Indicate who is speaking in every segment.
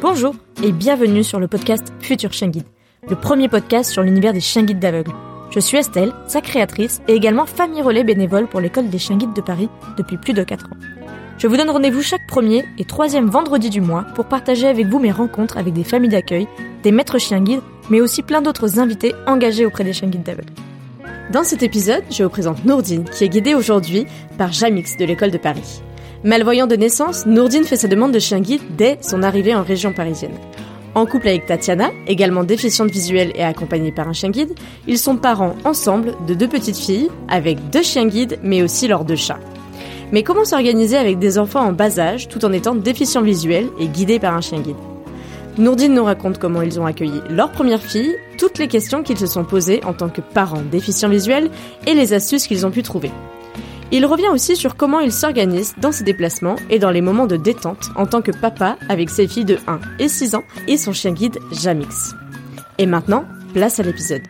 Speaker 1: Bonjour et bienvenue sur le podcast Futur Chien Guide, le premier podcast sur l'univers des chiens guides d'aveugles. Je suis Estelle, sa créatrice et également famille relais bénévole pour l'école des chiens guides de Paris depuis plus de 4 ans. Je vous donne rendez-vous chaque premier et troisième vendredi du mois pour partager avec vous mes rencontres avec des familles d'accueil, des maîtres chiens guides, mais aussi plein d'autres invités engagés auprès des chiens guides d'aveugles. Dans cet épisode, je vous présente Nourdine, qui est guidée aujourd'hui par Jamix de l'école de Paris. Malvoyant de naissance, Nourdine fait sa demande de chien guide dès son arrivée en région parisienne. En couple avec Tatiana, également déficiente visuelle et accompagnée par un chien guide, ils sont parents ensemble de deux petites filles, avec deux chiens guides, mais aussi leurs deux chats. Mais comment s'organiser avec des enfants en bas âge tout en étant déficients visuels et guidés par un chien guide? Nourdine nous raconte comment ils ont accueilli leur première fille, toutes les questions qu'ils se sont posées en tant que parents déficients visuels et les astuces qu'ils ont pu trouver. Il revient aussi sur comment il s'organise dans ses déplacements et dans les moments de détente en tant que papa avec ses filles de 1 et 6 ans et son chien guide Jamix. Et maintenant, place à l'épisode.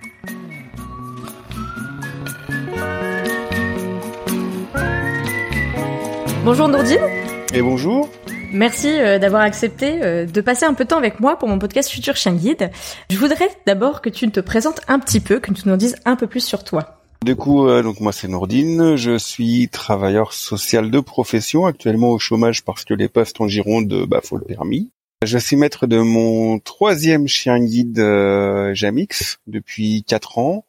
Speaker 1: Bonjour Nourdine.
Speaker 2: Et bonjour.
Speaker 1: Merci euh, d'avoir accepté euh, de passer un peu de temps avec moi pour mon podcast Futur Chien Guide. Je voudrais d'abord que tu te présentes un petit peu, que tu nous dises un peu plus sur toi.
Speaker 2: Du coup, euh, donc moi c'est Nourdine, je suis travailleur social de profession, actuellement au chômage parce que les postes en Gironde, bah faut le permis. Je suis maître de mon troisième chien guide euh, Jamix depuis quatre ans.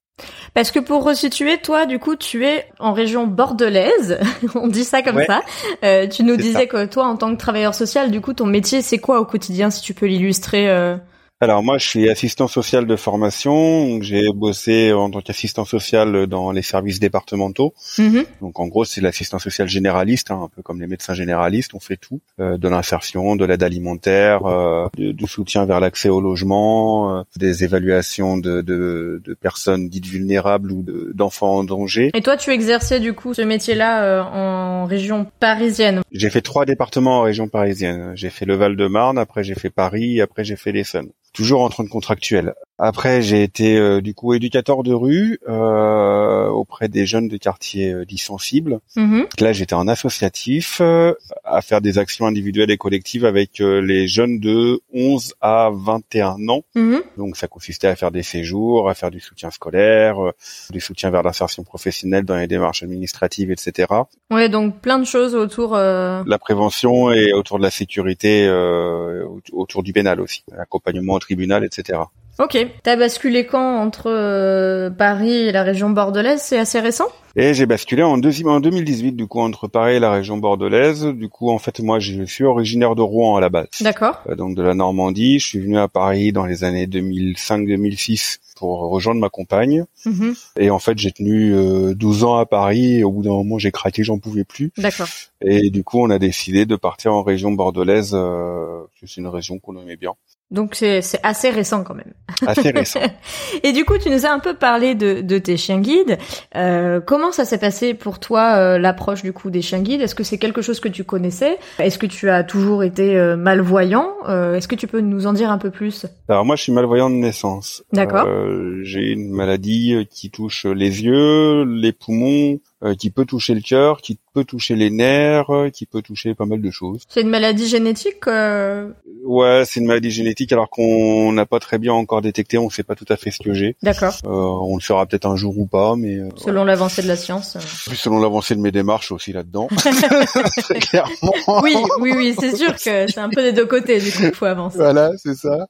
Speaker 1: Parce que pour resituer, toi, du coup, tu es en région bordelaise, on dit ça comme ça. Euh, tu nous disais que toi, en tant que travailleur social, du coup, ton métier, c'est quoi au quotidien, si tu peux l'illustrer euh...
Speaker 2: Alors moi, je suis assistant social de formation. J'ai bossé en tant qu'assistant social dans les services départementaux.
Speaker 1: Mhm.
Speaker 2: Donc en gros, c'est l'assistant social généraliste, hein, un peu comme les médecins généralistes. On fait tout, euh, de l'insertion, de l'aide alimentaire, euh, du, du soutien vers l'accès au logement, euh, des évaluations de, de, de personnes dites vulnérables ou de- d'enfants en danger.
Speaker 1: Et toi, tu exerçais du coup ce métier-là en région parisienne?
Speaker 2: J'ai fait trois départements en région parisienne. J'ai fait le Val-de-Marne, après j'ai fait Paris, après j'ai fait l'Essonne. Toujours en train de contractuel. Après, j'ai été euh, du coup éducateur de rue euh, auprès des jeunes de quartiers euh, dits sensibles.
Speaker 1: Mhm.
Speaker 2: Là, j'étais en associatif euh, à faire des actions individuelles et collectives avec euh, les jeunes de 11 à 21 ans.
Speaker 1: Mhm.
Speaker 2: Donc, ça consistait à faire des séjours, à faire du soutien scolaire, euh, du soutien vers l'insertion professionnelle dans les démarches administratives, etc.
Speaker 1: Ouais, donc plein de choses autour. euh,
Speaker 2: La prévention et autour de la sécurité, euh, autour du pénal aussi, accompagnement au tribunal, etc.
Speaker 1: Ok. T'as basculé quand entre euh, Paris et la région bordelaise? C'est assez récent?
Speaker 2: Et j'ai basculé en, deuxi- en 2018, du coup, entre Paris et la région bordelaise. Du coup, en fait, moi, je suis originaire de Rouen à la base.
Speaker 1: D'accord.
Speaker 2: Euh, donc de la Normandie. Je suis venu à Paris dans les années 2005-2006 pour rejoindre ma compagne.
Speaker 1: Mhm.
Speaker 2: Et en fait, j'ai tenu euh, 12 ans à Paris et au bout d'un moment, j'ai craqué, j'en pouvais plus.
Speaker 1: D'accord.
Speaker 2: Et du coup, on a décidé de partir en région bordelaise. Euh, c'est une région qu'on aimait bien.
Speaker 1: Donc c'est c'est assez récent quand même.
Speaker 2: Assez récent.
Speaker 1: Et du coup, tu nous as un peu parlé de, de tes chiens guides. Euh, comment ça s'est passé pour toi euh, l'approche du coup des chiens guides? Est-ce que c'est quelque chose que tu connaissais? Est-ce que tu as toujours été euh, malvoyant? Euh, Est-ce que tu peux nous en dire un peu plus?
Speaker 2: Alors moi, je suis malvoyant de naissance.
Speaker 1: D'accord.
Speaker 2: Euh, j'ai une maladie euh, qui touche les yeux, les poumons, euh, qui peut toucher le cœur, qui peut toucher les nerfs, euh, qui peut toucher pas mal de choses.
Speaker 1: C'est une maladie génétique euh,
Speaker 2: Ouais, c'est une maladie génétique alors qu'on n'a pas très bien encore détecté, on sait pas tout à fait ce que j'ai.
Speaker 1: D'accord.
Speaker 2: Euh, on le saura peut-être un jour ou pas, mais euh,
Speaker 1: Selon l'avancée de la science.
Speaker 2: plus selon l'avancée de mes démarches aussi là-dedans. Très clairement.
Speaker 1: Oui, oui, oui, c'est sûr que c'est un peu des deux côtés du coup qu'il faut avancer.
Speaker 2: Voilà, c'est ça.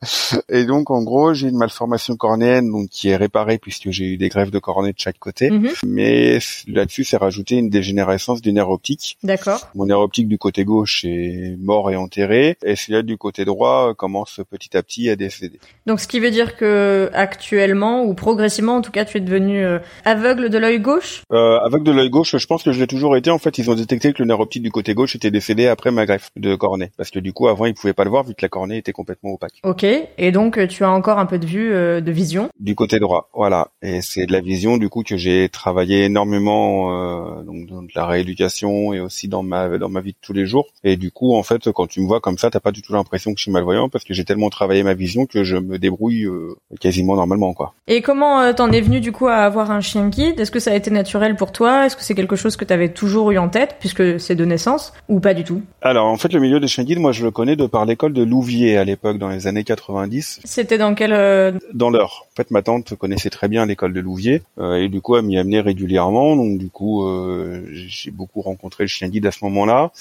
Speaker 2: Et donc en gros, j'ai une malformation cornéenne donc qui est réparée puisque j'ai eu des greffes de cornée de chaque côté.
Speaker 1: Mhm.
Speaker 2: Mais là-dessus, c'est rajouté une dégénérescence du nerf optique.
Speaker 1: D'accord.
Speaker 2: Mon nerf optique du côté gauche est mort et enterré, et celui-là du côté droit euh, commence petit à petit à décéder.
Speaker 1: Donc ce qui veut dire que actuellement ou progressivement en tout cas tu es devenu euh, aveugle de l'œil gauche?
Speaker 2: Euh, avec de l'œil gauche, je pense que je l'ai toujours été. En fait, ils ont détecté que le nerf optique du côté gauche était décédé après ma greffe de cornée, parce que du coup, avant, ils pouvaient pas le voir vu que la cornée était complètement opaque.
Speaker 1: Ok. Et donc tu as encore un peu de vue, euh, de vision?
Speaker 2: Du côté droit, voilà. Et c'est de la vision du coup que j'ai travaillé énormément euh, donc dans de la rééducation et aussi dans ma dans ma vie de tous les jours. Et du coup, en fait, quand tu me vois comme ça, t'as pas du tout l'impression que je suis malvoyant parce que j'ai tellement travaillé ma vision que je me débrouille euh, quasiment normalement, quoi.
Speaker 1: Et comment euh, t'en es venu du coup à avoir un chien guide? Est-ce que ça a été naturel pour toi? Est-ce que c'est quelque chose que t'avais toujours eu en tête puisque c'est de naissance ou pas du tout?
Speaker 2: Alors en fait, le milieu des chiens guides, moi, je le connais de par l'école de Louvier à l'époque dans les années 90.
Speaker 1: C'était dans quel
Speaker 2: Dans l'heure. Fait, ma tante connaissait très bien l'école de Louvier euh, et du coup, elle m'y amenait régulièrement. Donc du coup, euh, j'ai beaucoup rencontré le chien guide à ce moment-là.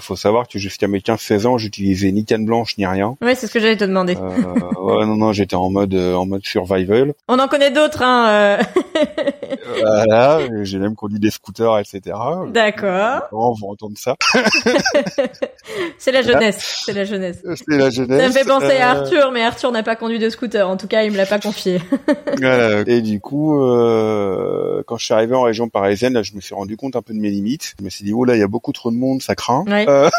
Speaker 2: Il faut savoir que jusqu'à mes 15-16 ans, j'utilisais ni canne blanche ni rien.
Speaker 1: Ouais, c'est ce que j'allais te demander.
Speaker 2: Euh, ouais, non, non, j'étais en mode euh, en mode survival.
Speaker 1: On en connaît d'autres, hein. euh.
Speaker 2: voilà, et j'ai même conduit des scooters, etc.
Speaker 1: D'accord.
Speaker 2: On va entendre ça.
Speaker 1: c'est la jeunesse, c'est la jeunesse.
Speaker 2: C'est la jeunesse.
Speaker 1: Ça me fait penser à
Speaker 2: Euh,
Speaker 1: Arthur, mais Arthur n'a pas conduit de scooter. En tout cas, il me l'a pas confié.
Speaker 2: Voilà. Et du coup, euh, quand je suis arrivé en région parisienne, là, je me suis rendu compte un peu de mes limites. Je me suis dit, oh là, il y a beaucoup trop de monde, ça craint.
Speaker 1: Ouais.
Speaker 2: Euh,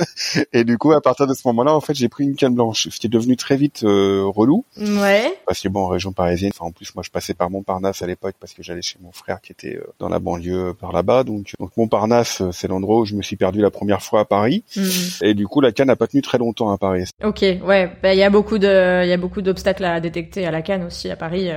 Speaker 2: et du coup, à partir de ce moment-là, en fait, j'ai pris une canne blanche, ce qui est devenu très vite euh, relou.
Speaker 1: Ouais.
Speaker 2: Parce que bon, en région parisienne, enfin, en plus, moi, je passais par Montparnasse à l'époque parce que j'allais chez mon frère qui était euh, dans la banlieue euh, par là-bas. Donc, donc Montparnasse, c'est l'endroit où je me suis perdu la première fois à Paris.
Speaker 1: Mhm.
Speaker 2: Et du coup, la canne n'a pas tenu très longtemps à Paris.
Speaker 1: Ok, ouais. Bah, il y a beaucoup de, il y a beaucoup d'obstacles à détecter à la canne aussi à Paris.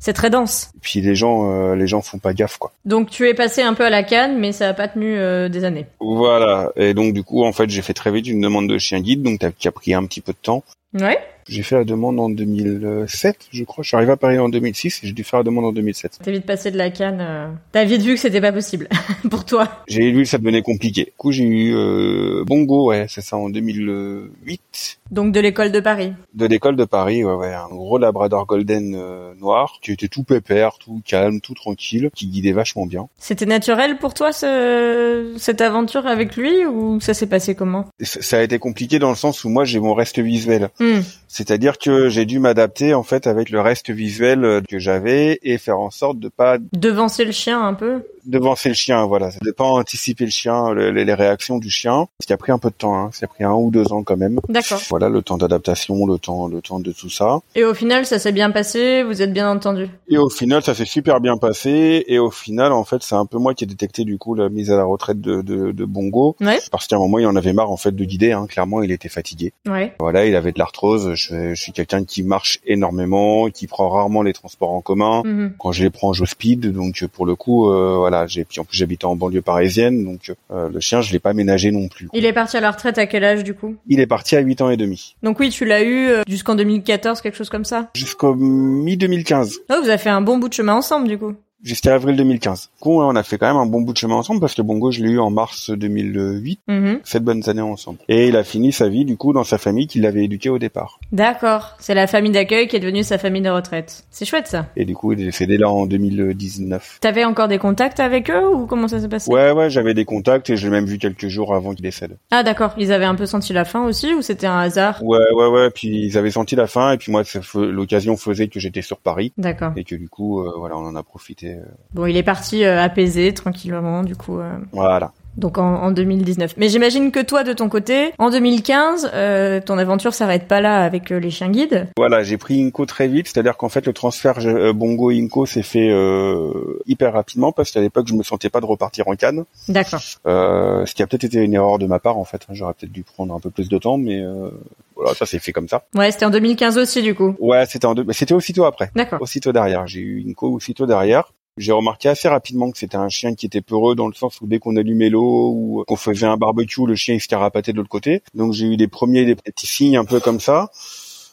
Speaker 1: C'est très dense.
Speaker 2: Puis les gens, euh, les gens font pas gaffe, quoi.
Speaker 1: Donc tu es passé un peu à la canne, mais ça a pas tenu euh, des années.
Speaker 2: Voilà. Et donc, du coup, en fait, j'ai fait très vite une demande de chien guide, donc qui a pris un petit peu de temps.
Speaker 1: Ouais.
Speaker 2: J'ai fait la demande en 2007, je crois. Je suis arrivé à Paris en 2006 et j'ai dû faire la demande en 2007.
Speaker 1: T'es vite passé de la canne. euh. T'as vite vu que c'était pas possible pour toi.
Speaker 2: J'ai lu que ça devenait compliqué. Du coup, j'ai eu euh, Bongo, ouais, c'est ça, en 2008,
Speaker 1: Donc de l'école de Paris.
Speaker 2: de l'école de Paris, ouais, ouais, un gros Labrador Golden euh, noir, qui était tout pépère, tout calme, tout tranquille, qui guidait vachement bien.
Speaker 1: C'était naturel pour toi ce... cette aventure avec lui ou ça s'est passé comment?
Speaker 2: Ça a été compliqué dans le sens où moi j'ai mon reste visuel.
Speaker 1: Hmm.
Speaker 2: C'est-à-dire que j'ai dû m'adapter en fait avec le reste visuel euh, que j'avais et faire en sorte de pas
Speaker 1: Devancer le chien un peu.
Speaker 2: devancer le chien, voilà, de pas anticiper le chien, le- les, réactions du chien. Ce qui a pris un peu de temps, hein. ça a pris un ou deux ans quand même.
Speaker 1: D'accord.
Speaker 2: Voilà, le temps d'adaptation, le temps, le temps de tout ça.
Speaker 1: Et au final, ça s'est bien passé? Vous êtes bien entendu?
Speaker 2: Et au final, ça s'est super bien passé. Et au final, en fait, c'est un peu moi qui ai détecté du coup la mise à la retraite de, de, de Bongo.
Speaker 1: Ouais.
Speaker 2: Parce qu'à un moment, il en avait marre en fait de guider. Hein. Clairement, il était fatigué.
Speaker 1: Ouais.
Speaker 2: Voilà, il avait de l'arthrose. Je, je suis quelqu'un qui marche énormément, qui prend rarement les transports en commun.
Speaker 1: Mhm.
Speaker 2: Quand je les prends, je speed. Donc pour le coup, euh, voilà, j'ai puis en plus j'habitais en banlieue parisienne, donc euh, le chien, je l'ai pas ménagé non plus.
Speaker 1: Il est parti à la retraite à quel âge du coup?
Speaker 2: Il est parti à 8 ans et demi,
Speaker 1: Donc oui, tu l'as eu euh, jusqu'en 2014, quelque chose comme ça?
Speaker 2: jusqu'au mi 2015.
Speaker 1: Oh, vous avez fait un bon bout de chemin ensemble du coup.
Speaker 2: Jusqu'à avril 2015. Du coup, on a fait quand même un bon bout de chemin ensemble parce que Bongo, je l'ai eu en mars 2008.
Speaker 1: Mhm.
Speaker 2: Sept bonnes années ensemble. Et il a fini sa vie, du coup, dans sa famille qui l'avait éduqué au départ.
Speaker 1: D'accord. C'est la famille d'accueil qui est devenue sa famille de retraite. C'est chouette ça.
Speaker 2: Et du coup, il est décédé là en 2019.
Speaker 1: T'avais encore des contacts avec eux ou comment ça s'est passé?
Speaker 2: Ouais, ouais, j'avais des contacts et je l'ai même vu quelques jours avant qu'il décède.
Speaker 1: Ah d'accord. Ils avaient un peu senti la fin aussi ou c'était un hasard?
Speaker 2: Ouais, ouais, ouais. Puis ils avaient senti la fin et puis moi, l'occasion faisait que j'étais sur Paris
Speaker 1: D'accord.
Speaker 2: et que du coup, euh, voilà, on en a profité. Euh,
Speaker 1: Bon, il est parti euh, apaisé, tranquillement, du coup. euh,
Speaker 2: voilà.
Speaker 1: Donc en, en 2019. Mais j'imagine que toi, de ton côté, en 2015, euh, ton aventure s'arrête pas là avec euh, les chiens guides.
Speaker 2: Voilà, j'ai pris Inco très vite, c'est-à-dire qu'en fait le transfert euh, Bongo Inco s'est fait euh, hyper rapidement parce qu'à l'époque je me sentais pas de repartir en Cannes,
Speaker 1: D'accord.
Speaker 2: euh, ce qui a peut-être été une erreur de ma part en fait. hein. J'aurais peut-être dû prendre un peu plus de temps, mais euh, voilà, ça s'est fait comme ça.
Speaker 1: Ouais, c'était en 2015 aussi, du coup.
Speaker 2: Ouais, c'était en deux, mais c'était aussitôt après,
Speaker 1: D'accord.
Speaker 2: aussitôt derrière. J'ai eu Inco aussitôt derrière. J'ai remarqué assez rapidement que c'était un chien qui était peureux dans le sens où dès qu'on allumait l'eau ou qu'on faisait un barbecue, le chien il se carapatait de l'autre côté. Donc j'ai eu des premiers des petits signes un peu comme ça.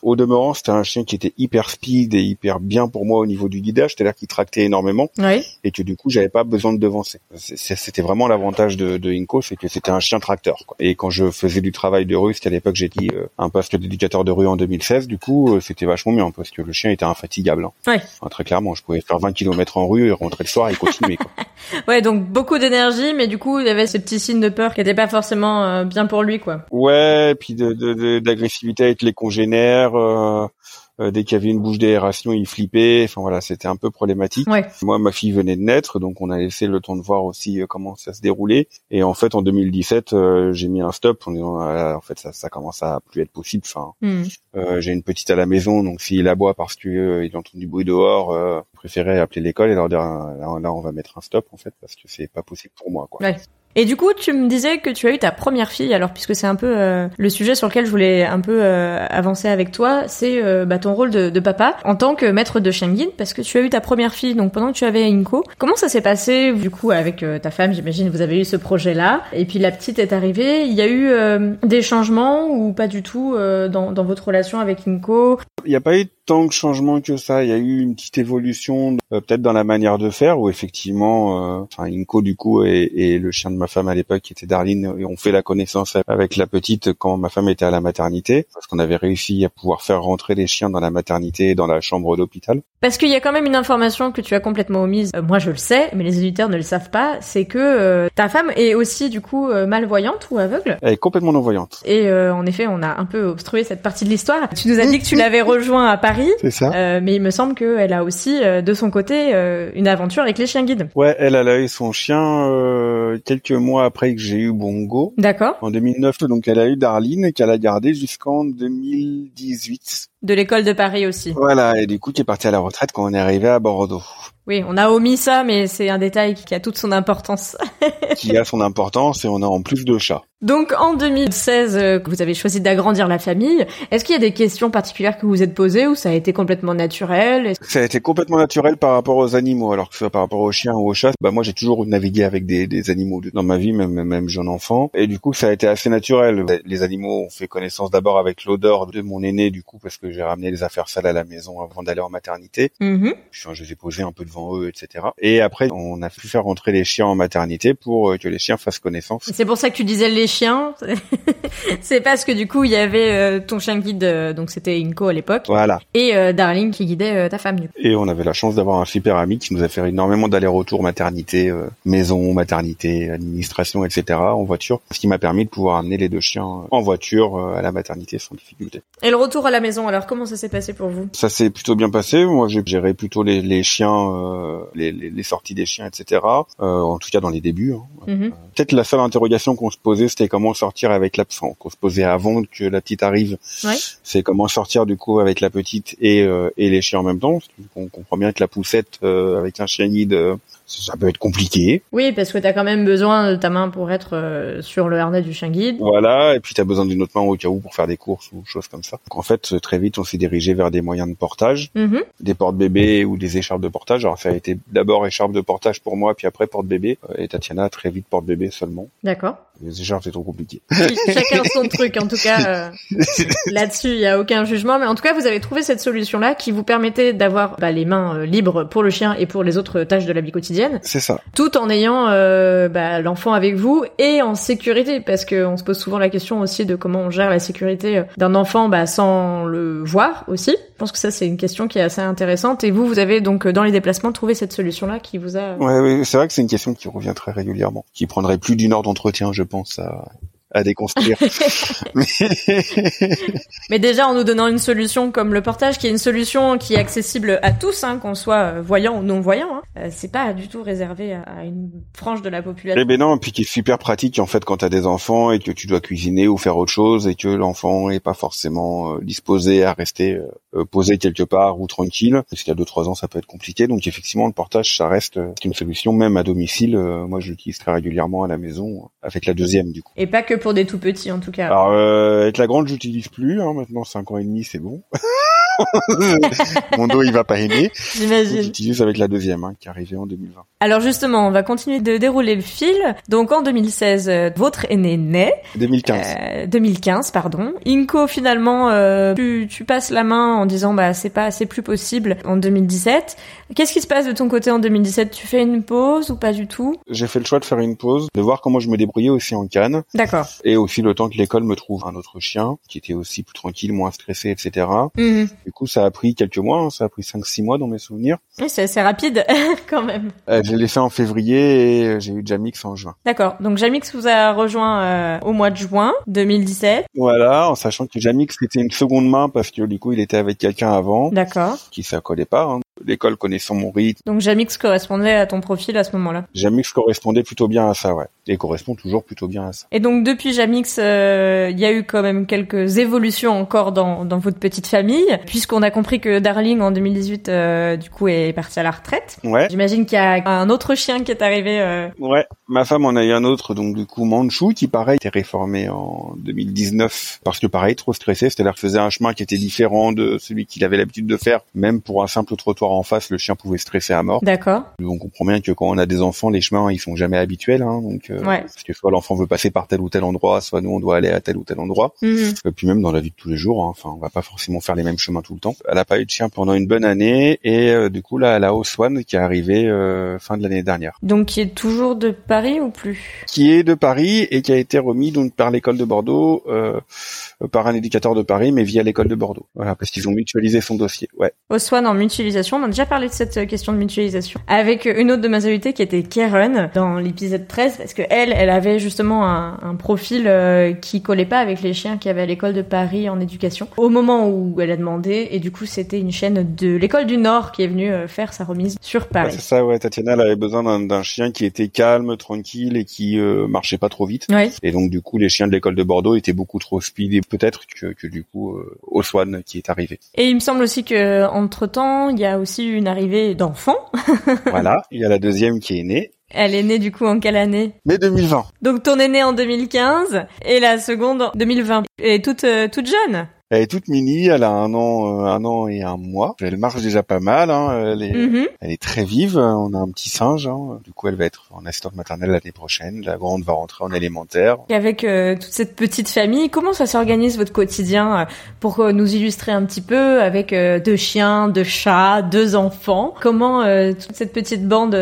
Speaker 2: Au demeurant, c'était un chien qui était hyper speed et hyper bien pour moi au niveau du guidage, c'est-à-dire qu'il tractait énormément
Speaker 1: Oui.
Speaker 2: et que du coup, j'avais pas besoin de devancer. C'était vraiment l'avantage de, de Inco, c'est que c'était un chien tracteur. Quoi. Et quand je faisais du travail de rue, c'était à l'époque j'ai dit euh, un poste d'éducateur de rue en 2016, du coup, euh, c'était vachement bien parce que le chien était infatigable. hein. Enfin, très clairement, je pouvais faire 20 km en rue et rentrer le soir et continuer. Quoi.
Speaker 1: Ouais, donc beaucoup d'énergie, mais du coup, il y avait ce petit signe de peur qui était pas forcément euh, bien pour lui, quoi.
Speaker 2: Ouais, et puis de, de, de- d'agressivité avec les congénères. Euh, Euh, dès qu'il y avait une bouche d'aération, il flippait. Enfin voilà, c'était un peu problématique.
Speaker 1: Ouais.
Speaker 2: Moi, ma fille venait de naître, donc on a laissé le temps de voir aussi euh, comment ça se déroulait. Et en fait, en 2017, euh, j'ai mis un stop en disant, en fait, ça, ça commence à plus être possible. Enfin,
Speaker 1: Hmm.
Speaker 2: j'ai une petite à la maison, donc s'il aboie parce que euh, il entend du bruit dehors, euh, je préférais appeler l'école et leur dire, là, là, on va mettre un stop en fait, parce que c'est pas possible pour moi. Quoi.
Speaker 1: Ouais. Et du coup, tu me disais que tu as eu ta première fille, alors puisque c'est un peu euh, le sujet sur lequel je voulais un peu euh, avancer avec toi, c'est euh, bah, ton rôle de, de papa en tant que maître de chien guide, parce que tu as eu ta première fille, donc pendant que tu avais Inco. Comment ça s'est passé du coup avec euh, ta femme? J'imagine vous avez eu ce projet-là, et puis la petite est arrivée. Il y a eu euh, des changements ou pas du tout euh, dans, dans votre relation avec Inco
Speaker 2: Il n'y a pas eu tant de changements que ça. Il y a eu une petite évolution, peut-être dans la manière de faire, où effectivement, enfin, Inco du coup et, et le chien de ma femme à l'époque, qui était Darlene, et on fait la connaissance avec la petite quand ma femme était à la maternité, parce qu'on avait réussi à pouvoir faire rentrer les chiens dans la maternité et dans la chambre d'hôpital.
Speaker 1: Parce qu'il y a quand même une information que tu as complètement omise. Euh, moi, je le sais, mais les auditeurs ne le savent pas. C'est que euh, ta femme est aussi du coup euh, malvoyante ou aveugle?
Speaker 2: Elle est complètement non-voyante.
Speaker 1: Et en effet, on a un peu obstrué cette partie de l'histoire. Tu nous as dit que tu l'avais rejoint à Paris,
Speaker 2: C'est ça
Speaker 1: mais il me semble qu'elle a aussi de son côté une aventure avec les chiens guides.
Speaker 2: Ouais, elle, a eu son chien quelques mois après que j'ai eu Bongo.
Speaker 1: D'accord.
Speaker 2: En 2009, donc elle a eu Darlene qu'elle a gardé jusqu'en 2018.
Speaker 1: De l'école de Paris aussi.
Speaker 2: Voilà, et du coup qui est parti à la retraite quand on est arrivé à Bordeaux.
Speaker 1: Oui, on a omis ça, mais c'est un détail qui a toute son importance.
Speaker 2: qui a son importance et on a en plus deux chats.
Speaker 1: Donc en 2016, euh, vous avez choisi d'agrandir la famille. Est-ce qu'il y a des questions particulières que vous vous êtes posées ou ça a été complètement naturel?
Speaker 2: Ça a été complètement naturel par rapport aux animaux, alors que ce soit par rapport aux chiens ou aux chats. Bah moi j'ai toujours navigué avec des, des animaux dans ma vie, même même jeune enfant, et du coup ça a été assez naturel. Les animaux ont fait connaissance d'abord avec l'odeur de mon aîné, du coup parce que j'ai ramené les affaires sales à la maison avant d'aller en maternité.
Speaker 1: Mhm.
Speaker 2: Je, je les ai posés un peu devant eux, etc. Et après on a pu faire rentrer les chiens en maternité pour euh, que les chiens fassent connaissance.
Speaker 1: C'est pour ça que tu disais les chiens. c'est parce que du coup il y avait euh, ton chien guide, euh, donc c'était Inco à l'époque,
Speaker 2: Voilà.
Speaker 1: et euh, Darling qui guidait ta femme du coup.
Speaker 2: Et on avait la chance d'avoir un super ami qui nous a fait énormément d'allers-retours maternité, maison, maternité, administration, etc. en voiture, ce qui m'a permis de pouvoir amener les deux chiens en voiture à la maternité sans difficulté.
Speaker 1: Et le retour à la maison, alors comment ça s'est passé pour vous?
Speaker 2: Ça s'est plutôt bien passé. Moi, j'ai géré plutôt les, les chiens, euh, les, les- les sorties des chiens, etc. Euh, en tout cas dans les débuts. hein.
Speaker 1: Mhm.
Speaker 2: Peut-être la seule interrogation qu'on se posait, c'était comment sortir avec l'absent. Qu'on se posait avant que la petite arrive.
Speaker 1: Ouais.
Speaker 2: C'est comment sortir du coup avec la petite et, euh, et les chiens en même temps. Qu'on comprend bien que la poussette euh, avec un chien guide, euh, ça peut être compliqué.
Speaker 1: Oui, parce que t'as quand même besoin de ta main pour être euh, sur le harnais du chien guide.
Speaker 2: Voilà, et puis tu as besoin d'une autre main au cas où pour faire des courses ou choses comme ça. Donc en fait, très vite, on s'est dirigé vers des moyens de portage,
Speaker 1: Mhm.
Speaker 2: des portes-bébés ou des écharpes de portage. Alors ça a été d'abord écharpe de portage pour moi, puis après porte-bébé. Euh, Et Tatiana, très vite porte-bébé seulement.
Speaker 1: D'accord.
Speaker 2: Les écharpes, c'est trop compliqué.
Speaker 1: Ch- Chacun son truc, en tout cas. euh, Là-dessus, il y a aucun jugement, mais en tout cas, vous avez trouvé cette solution-là qui vous permettait d'avoir bah, les mains euh, libres pour le chien et pour les autres tâches de la vie quotidienne,
Speaker 2: C'est ça.
Speaker 1: tout en ayant euh, bah, l'enfant avec vous et en sécurité, parce qu'on se pose souvent la question aussi de comment on gère la sécurité d'un enfant bah, sans le voir aussi. Je pense que ça, c'est une question qui est assez intéressante. Et vous, vous avez donc dans les déplacements trouvé cette solution-là qui vous a.
Speaker 2: Ouais, ouais, c'est vrai que c'est une question qui revient très régulièrement, qui prendrait plus d'une heure d'entretien, je pense, à, à déconstruire. Mais-
Speaker 1: Mais déjà en nous donnant une solution comme le portage, qui est une solution qui est accessible à tous, hein, qu'on soit euh, voyant ou non voyant, hein, euh, c'est pas du tout réservé à, une frange de la population.
Speaker 2: Eh ben non, et puis qui est super pratique en fait quand t'as des enfants et que tu dois cuisiner ou faire autre chose et que l'enfant est pas forcément euh, disposé à rester posé quelque part ou tranquille. Parce qu'il y a deux trois ans, ça peut être compliqué. Donc effectivement, le portage, ça reste une solution même à domicile. Moi, je l'utilise très régulièrement à la maison avec la deuxième du coup.
Speaker 1: Et pas que pour des tout petits en tout cas.
Speaker 2: Alors euh, avec la grande, j'utilise plus. Hein, maintenant, cinq ans et demi, c'est bon. Mon dos, il va pas aimer.
Speaker 1: J'imagine.
Speaker 2: J'utilise avec la deuxième hein, qui est arrivée en 2020.
Speaker 1: Alors justement, on va continuer de dérouler le fil. Donc en 2016, euh, votre aîné naît.
Speaker 2: 2015.
Speaker 1: Euh, 2015, pardon. Inco, finalement, euh, tu, tu passes la main en disant bah c'est pas, c'est plus possible en 2017. Qu'est-ce qui se passe de ton côté en 2017 Tu fais une pause ou pas du tout?
Speaker 2: J'ai fait le choix de faire une pause, de voir comment je me débrouillais aussi en canne.
Speaker 1: D'accord.
Speaker 2: et aussi le temps que l'école me trouve un autre chien qui était aussi plus tranquille, moins stressé, etc. Du coup, ça a pris quelques mois, hein, ça a pris 5-6 mois dans mes souvenirs.
Speaker 1: Oui, c'est assez rapide quand même.
Speaker 2: Euh, je l'ai fait en février et j'ai eu Jamix en juin.
Speaker 1: D'accord. Donc Jamix vous a rejoint euh, au mois de juin 2017.
Speaker 2: Voilà, en sachant que Jamix était une seconde main parce que du coup il était avec quelqu'un avant.
Speaker 1: D'accord.
Speaker 2: Qui ça collait pas. Hein. L'école connaissant mon rythme.
Speaker 1: Donc Jamix correspondait à ton profil à ce moment-là.
Speaker 2: Jamix correspondait plutôt bien à ça, ouais. Et correspond toujours plutôt bien à ça.
Speaker 1: Et donc depuis Jamix, euh, il y a eu quand même quelques évolutions encore dans, dans votre petite famille, puisqu'on a compris que Darling en 2018, euh, du coup, est parti à la retraite.
Speaker 2: Ouais.
Speaker 1: J'imagine qu'il y a un autre chien qui est arrivé. Euh...
Speaker 2: Ouais. Ma femme en a eu un autre, donc du coup Manchu, qui pareil était réformé en 2019 parce que pareil trop stressé, c'est-à-dire qu'il faisait un chemin qui était différent de celui qu'il avait l'habitude de faire, même pour un simple trottoir en face, le chien pouvait stresser à mort.
Speaker 1: D'accord.
Speaker 2: On comprend bien que quand on a des enfants, les chemins ils sont jamais habituels, hein, donc euh,
Speaker 1: ouais.
Speaker 2: parce que soit l'enfant veut passer par tel ou tel endroit, soit nous on doit aller à tel ou tel endroit.
Speaker 1: Mhm.
Speaker 2: Et puis même dans la vie de tous les jours, hein, enfin on va pas forcément faire les mêmes chemins tout le temps. Elle a pas eu de chien pendant une bonne année et euh, du coup là elle a Oswan qui est arrivé euh, fin de l'année dernière.
Speaker 1: Donc qui est toujours de Paris ou plus?
Speaker 2: Qui est de Paris et qui a été remis donc par l'école de Bordeaux, par un éducateur de Paris, mais via l'école de Bordeaux. Voilà parce qu'ils ont mutualisé son dossier. Ouais.
Speaker 1: Oswan en mutualisation, on a déjà parlé de cette question de mutualisation avec une autre de mes invitées qui était Karen dans l'épisode 13 parce que elle, elle avait justement un, un profil euh, qui collait pas avec les chiens qu'il y avait à l'école de Paris en éducation au moment où elle a demandé et du coup c'était une chaîne de l'école du Nord qui est venue euh, faire sa remise sur Paris.
Speaker 2: C'est ça, ouais. Tatiana, elle avait besoin d'un chien qui était calme, tranquille et qui euh, marchait pas trop vite. Et donc du coup, les chiens de l'école de Bordeaux étaient beaucoup trop speed et peut-être que, que du coup, euh, Oswan qui est arrivé.
Speaker 1: Et il me semble aussi que entre temps, il y a aussi une arrivée d'enfants.
Speaker 2: voilà, il y a la deuxième qui est née.
Speaker 1: Elle est née du coup en quelle année?
Speaker 2: Mai 2020.
Speaker 1: Donc ton est née en 2015 et la seconde en 2020. Elle est toute euh, toute jeune?
Speaker 2: Elle est toute mini, elle a un an, euh, un an et un mois. Elle marche déjà pas mal. Hein. Elle, est,
Speaker 1: Mm -hmm.
Speaker 2: elle est très vive. On a un petit singe. Hein. Du coup, elle va être en assistante maternelle l'année prochaine. La grande va rentrer en élémentaire.
Speaker 1: Et avec euh, toute cette petite famille, comment ça s'organise votre quotidien euh, pour nous illustrer un petit peu avec euh, deux chiens, deux chats, deux enfants? Comment euh, toute cette petite bande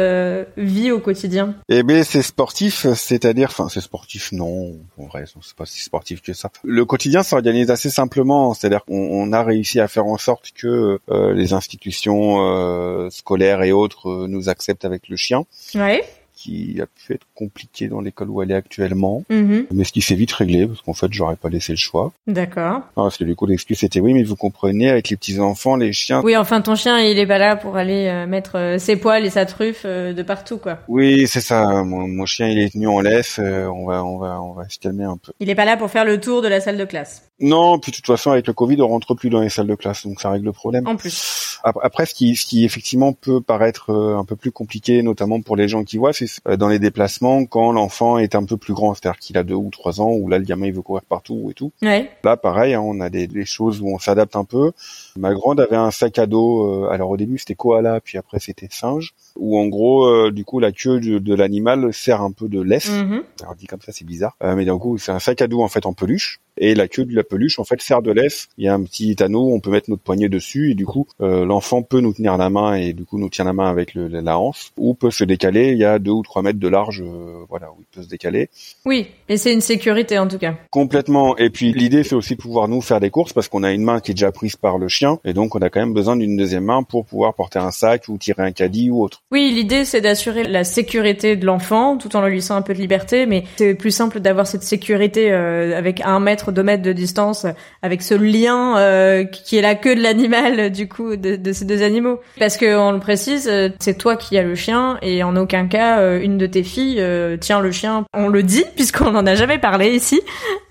Speaker 1: vit au quotidien?
Speaker 2: Eh bien, c'est sportif, c'est-à-dire, enfin, c'est sportif, non, en vrai, c'est pas si sportif que ça. Le quotidien s'organise assez simplement c'est-à-dire qu'on a réussi à faire en sorte que euh, les institutions euh, scolaires et autres euh, nous acceptent avec le chien.
Speaker 1: Ouais
Speaker 2: qui a pu être compliqué dans l'école où elle est actuellement,
Speaker 1: mmh.
Speaker 2: mais ce qui s'est vite réglé parce qu'en fait j'aurais pas laissé le choix.
Speaker 1: D'accord.
Speaker 2: Parce que du coup l'excuse c'était oui mais vous comprenez avec les petits enfants les chiens.
Speaker 1: Oui enfin ton chien il est pas là pour aller euh, mettre euh, ses poils et sa truffe euh, de partout quoi.
Speaker 2: Oui c'est ça mon, mon, chien il est tenu en laisse on va on va on va se calmer un peu.
Speaker 1: Il est pas là pour faire le tour de la salle de classe.
Speaker 2: Non puis de toute façon avec le Covid on rentre plus dans les salles de classe donc ça règle le problème.
Speaker 1: En plus.
Speaker 2: Après ce qui ce qui effectivement peut paraître un peu plus compliqué notamment pour les gens qui voient c'est dans les déplacements quand l'enfant est un peu plus grand, c'est-à-dire qu'il a deux ou trois ans, où là le gamin il veut courir partout et tout.
Speaker 1: Ouais.
Speaker 2: Là pareil, hein, on a des, des, choses où on s'adapte un peu. Ma grande avait un sac à dos, euh, alors au début c'était koala, puis après c'était singe, où en gros euh, du coup la queue de, de l'animal sert un peu de laisse.
Speaker 1: Mm -hmm.
Speaker 2: Alors dit comme ça c'est bizarre, euh, mais du coup c'est un sac à dos en fait en peluche. Et la queue de la peluche en fait sert de laisse. Il y a un petit anneau, on peut mettre notre poignet dessus et du coup euh, l'enfant peut nous tenir la main et du coup nous tient la main avec le, la hanse ou peut se décaler. Il y a deux ou trois mètres de large, euh, voilà où il peut se décaler.
Speaker 1: Oui, et c'est une sécurité en tout cas.
Speaker 2: Complètement. Et puis l'idée c'est aussi de pouvoir nous faire des courses parce qu'on a une main qui est déjà prise par le chien et donc on a quand même besoin d'une deuxième main pour pouvoir porter un sac ou tirer un caddie ou autre.
Speaker 1: Oui, l'idée c'est d'assurer la sécurité de l'enfant tout en lui laissant un peu de liberté, mais c'est plus simple d'avoir cette sécurité euh, avec un mètre, deux mètres de distance, avec ce lien euh, qui est la queue de l'animal du coup de, ces deux animaux. Parce que on le précise, euh, c'est toi qui as le chien et en aucun cas euh, une de tes filles euh, tient le chien. On le dit puisqu'on en a jamais parlé ici.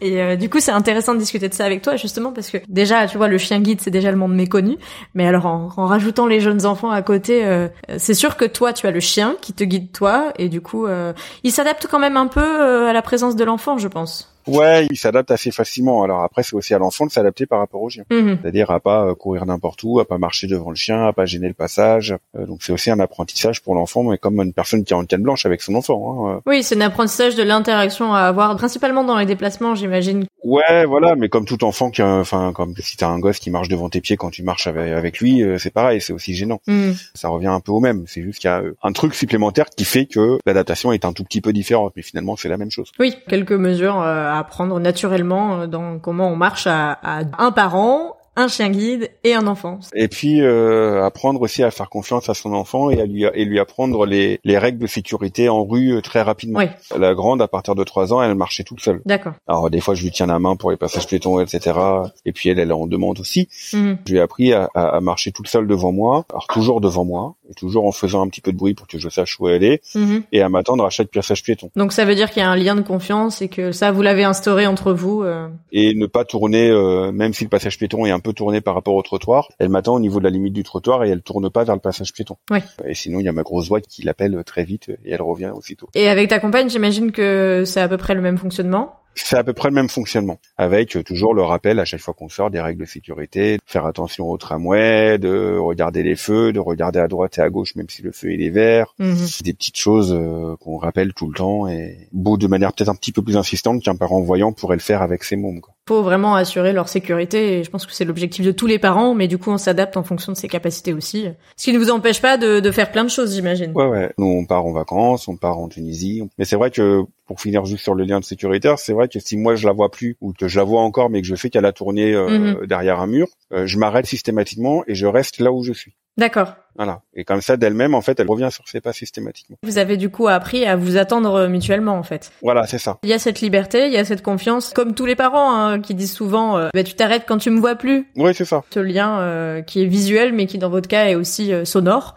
Speaker 1: Et euh, du coup c'est intéressant de discuter de ça avec toi justement parce que déjà tu vois le chien guide c'est déjà le monde méconnu, mais alors en, en rajoutant les jeunes enfants à côté, euh, c'est sûr que toi tu as le chien qui te guide toi et du coup euh, il s'adapte quand même un peu euh, à la présence de l'enfant je pense.
Speaker 2: Ouais, il s'adapte assez facilement. Alors après, c'est aussi à l'enfant de s'adapter par rapport au chien.
Speaker 1: Mmh.
Speaker 2: C'est-à-dire à pas euh, courir n'importe où, à pas marcher devant le chien, à pas gêner le passage. Euh, donc c'est aussi un apprentissage pour l'enfant, mais comme une personne qui est en canne blanche avec son enfant. Hein.
Speaker 1: Oui, c'est un apprentissage de l'interaction à avoir, principalement dans les déplacements, j'imagine.
Speaker 2: Ouais, voilà, mais comme tout enfant qui, enfin, comme si t'as un gosse qui marche devant tes pieds quand tu marches avec, avec lui, euh, c'est pareil, c'est aussi gênant.
Speaker 1: Mmh.
Speaker 2: Ça revient un peu au même. C'est juste qu'il y a un truc supplémentaire qui fait que l'adaptation est un tout petit peu différente, mais finalement c'est la même chose.
Speaker 1: Oui, quelques mesures à prendre naturellement dans comment on marche à, à un parent un chien guide et un enfant.
Speaker 2: Et puis euh, apprendre aussi à faire confiance à son enfant et à lui et lui apprendre les, les règles de sécurité en rue euh, très rapidement.
Speaker 1: Oui.
Speaker 2: La grande, à partir de trois ans, elle marchait toute seule.
Speaker 1: D'accord.
Speaker 2: Alors des fois, je lui tiens la main pour les passages piétons, etc. Et puis elle, elle en demande aussi.
Speaker 1: Mhm.
Speaker 2: Je lui ai appris à, à- à marcher toute seule devant moi, alors toujours devant moi, et toujours en faisant un petit peu de bruit pour que je sache où elle est,
Speaker 1: Mhm.
Speaker 2: et à m'attendre à chaque passage piéton.
Speaker 1: Donc ça veut dire qu'il y a un lien de confiance et que ça, vous l'avez instauré entre vous. euh.
Speaker 2: Et ne pas tourner, euh, même si le passage piéton est un peu tourné par rapport au trottoir, elle m'attend au niveau de la limite du trottoir et elle tourne pas vers le passage piéton.
Speaker 1: Ouais.
Speaker 2: Et sinon, il y a ma grosse voix qui l'appelle très vite et elle revient aussitôt.
Speaker 1: Et avec ta compagne, j'imagine que c'est à peu près le même fonctionnement?
Speaker 2: C'est à peu près le même fonctionnement, avec euh, toujours le rappel à chaque fois qu'on sort des règles de sécurité, de faire attention au tramway, de regarder les feux, de regarder à droite et à gauche même si le feu il est vert,
Speaker 1: Mhm.
Speaker 2: des petites choses euh, qu'on rappelle tout le temps et beau de manière peut-être un petit peu plus insistante qu'un parent voyant pourrait le faire avec ses mômes. Quoi.
Speaker 1: Faut vraiment assurer leur sécurité et je pense que c'est l'objectif de tous les parents, mais du coup on s'adapte en fonction de ses capacités aussi. Ce qui ne vous empêche pas de, de faire plein de choses, j'imagine.
Speaker 2: Ouais ouais. Nous on part en vacances, on part en Tunisie, mais c'est vrai que pour finir juste sur le lien de sécuritaire, c'est vrai que si moi je la vois plus ou que je la vois encore mais que je fais qu'elle a tourné euh, derrière un mur, euh, je m'arrête systématiquement et je reste là où je suis.
Speaker 1: D'accord.
Speaker 2: Voilà. Et comme ça, d'elle-même, en fait, elle revient sur ses pas systématiquement.
Speaker 1: Vous avez du coup appris à vous attendre mutuellement en fait.
Speaker 2: Voilà, c'est ça.
Speaker 1: Il y a cette liberté, il y a cette confiance, comme tous les parents hein, qui disent souvent euh, bah, tu t'arrêtes quand tu me vois plus.
Speaker 2: Oui, c'est ça.
Speaker 1: Ce lien euh, qui est visuel mais qui dans votre cas est aussi euh, sonore.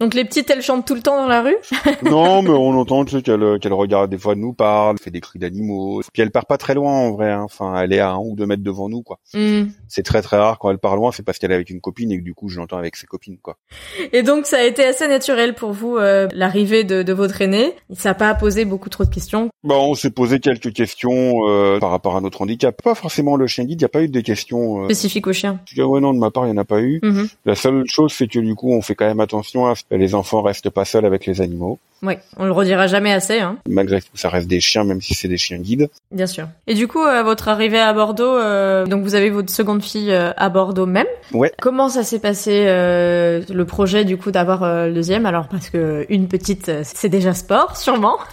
Speaker 1: Donc les petites elles chantent tout le temps dans la rue?
Speaker 2: non, mais on entend tu sais, qu'elle qu'elle regarde des fois, nous parle, fait des cris d'animaux. Puis elle part pas très loin en vrai. hein. Enfin, elle est à un ou deux mètres devant nous, quoi.
Speaker 1: Mhm.
Speaker 2: C'est très très rare quand elle part loin, c'est parce qu'elle est avec une copine et que du coup, je l'entends avec ses copines, quoi.
Speaker 1: Et donc ça a été assez naturel pour vous euh, l'arrivée de, de votre aîné. Ça n'a pas posé beaucoup trop de questions?
Speaker 2: Bon, on s'est posé quelques questions euh, par rapport à notre handicap. Pas forcément le chien guide. Il y a pas eu des questions. Euh...
Speaker 1: Spécifiques au chien.
Speaker 2: Ouais, non, de ma part, il y en a pas eu.
Speaker 1: Mhm.
Speaker 2: La seule chose, c'est que du coup, on fait quand même attention à ce les enfants restent pas seuls avec les animaux.
Speaker 1: Ouais, on le redira jamais assez, hein,
Speaker 2: Malgré tout, ça reste des chiens, même si c'est des chiens guides.
Speaker 1: bien sûr. Et du coup, euh, votre arrivée à Bordeaux, euh, donc vous avez votre seconde fille euh, à Bordeaux même.
Speaker 2: Ouais.
Speaker 1: Comment ça s'est passé euh, le projet du coup d'avoir le deuxième? Alors parce que une petite, c'est déjà sport, sûrement.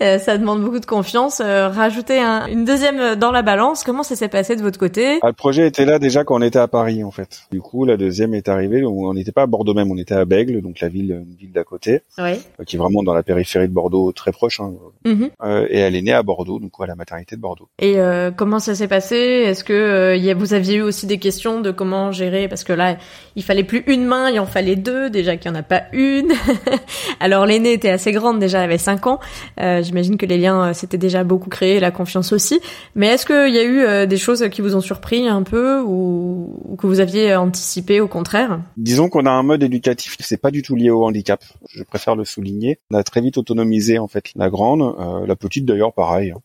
Speaker 1: Ça demande beaucoup de confiance. Rajouter un- une deuxième dans la balance. Comment ça s'est passé de votre côté?
Speaker 2: Ah, le projet était là déjà quand on était à Paris en fait. Du coup, la deuxième est arrivée. On n'était pas à Bordeaux même, on était à Bègle, donc la ville, une ville d'à côté,
Speaker 1: Oui.
Speaker 2: euh, qui est vraiment dans la périphérie de Bordeaux, très proche. hein.
Speaker 1: Mhm.
Speaker 2: Euh, et elle est née à Bordeaux, donc à la maternité de Bordeaux.
Speaker 1: Et euh, comment ça s'est passé? Est-ce que euh, y a- vous aviez eu aussi des questions de comment gérer? Parce que là, il fallait plus une main, il en fallait deux. Déjà qu'il n'y en a pas une. Alors l'aînée était assez grande déjà, elle avait 5 ans. Euh, J'imagine que les liens s'étaient déjà beaucoup créés, la confiance aussi. Mais est-ce qu'il y a eu des choses qui vous ont surpris un peu ou, ou que vous aviez anticipé au contraire?
Speaker 2: Disons qu'on a un mode éducatif, c'est pas du tout lié au handicap. Je préfère le souligner. On a très vite autonomisé en fait la grande, euh, la petite d'ailleurs pareil. hein.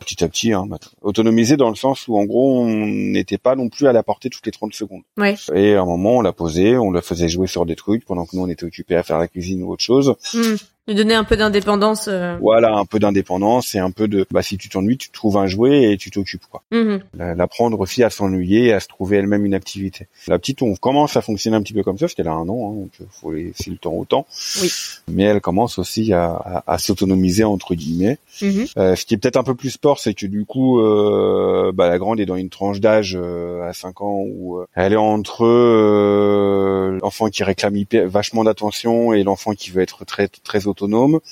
Speaker 2: Petit à petit, hein, autonomisé dans le sens où en gros on n'était pas non plus à la portée toutes les 30 secondes.
Speaker 1: Ouais.
Speaker 2: Et à un moment on l'a posée, on la faisait jouer sur des trucs pendant que nous on était occupés à faire la cuisine ou autre chose.
Speaker 1: Hmm. Lui donner un peu d'indépendance. euh.
Speaker 2: Voilà, un peu d'indépendance et un peu de bah si tu t'ennuies, tu trouves un jouet et tu t'occupes quoi.
Speaker 1: Mhm.
Speaker 2: La- L'apprendre aussi à s'ennuyer à se trouver elle-même une activité. La petite, on commence à fonctionner un petit peu comme ça parce qu'elle a un an, hein, donc il faut laisser le temps au temps.
Speaker 1: Oui.
Speaker 2: Mais elle commence aussi à, à- à s'autonomiser entre guillemets.
Speaker 1: Mhm.
Speaker 2: Euh, ce qui est peut-être un peu plus sport, c'est que du coup, euh, bah, la grande est dans une tranche d'âge euh, à 5 ans où euh, elle est entre euh, l'enfant qui réclame vachement d'attention et l'enfant qui veut être très très autonome.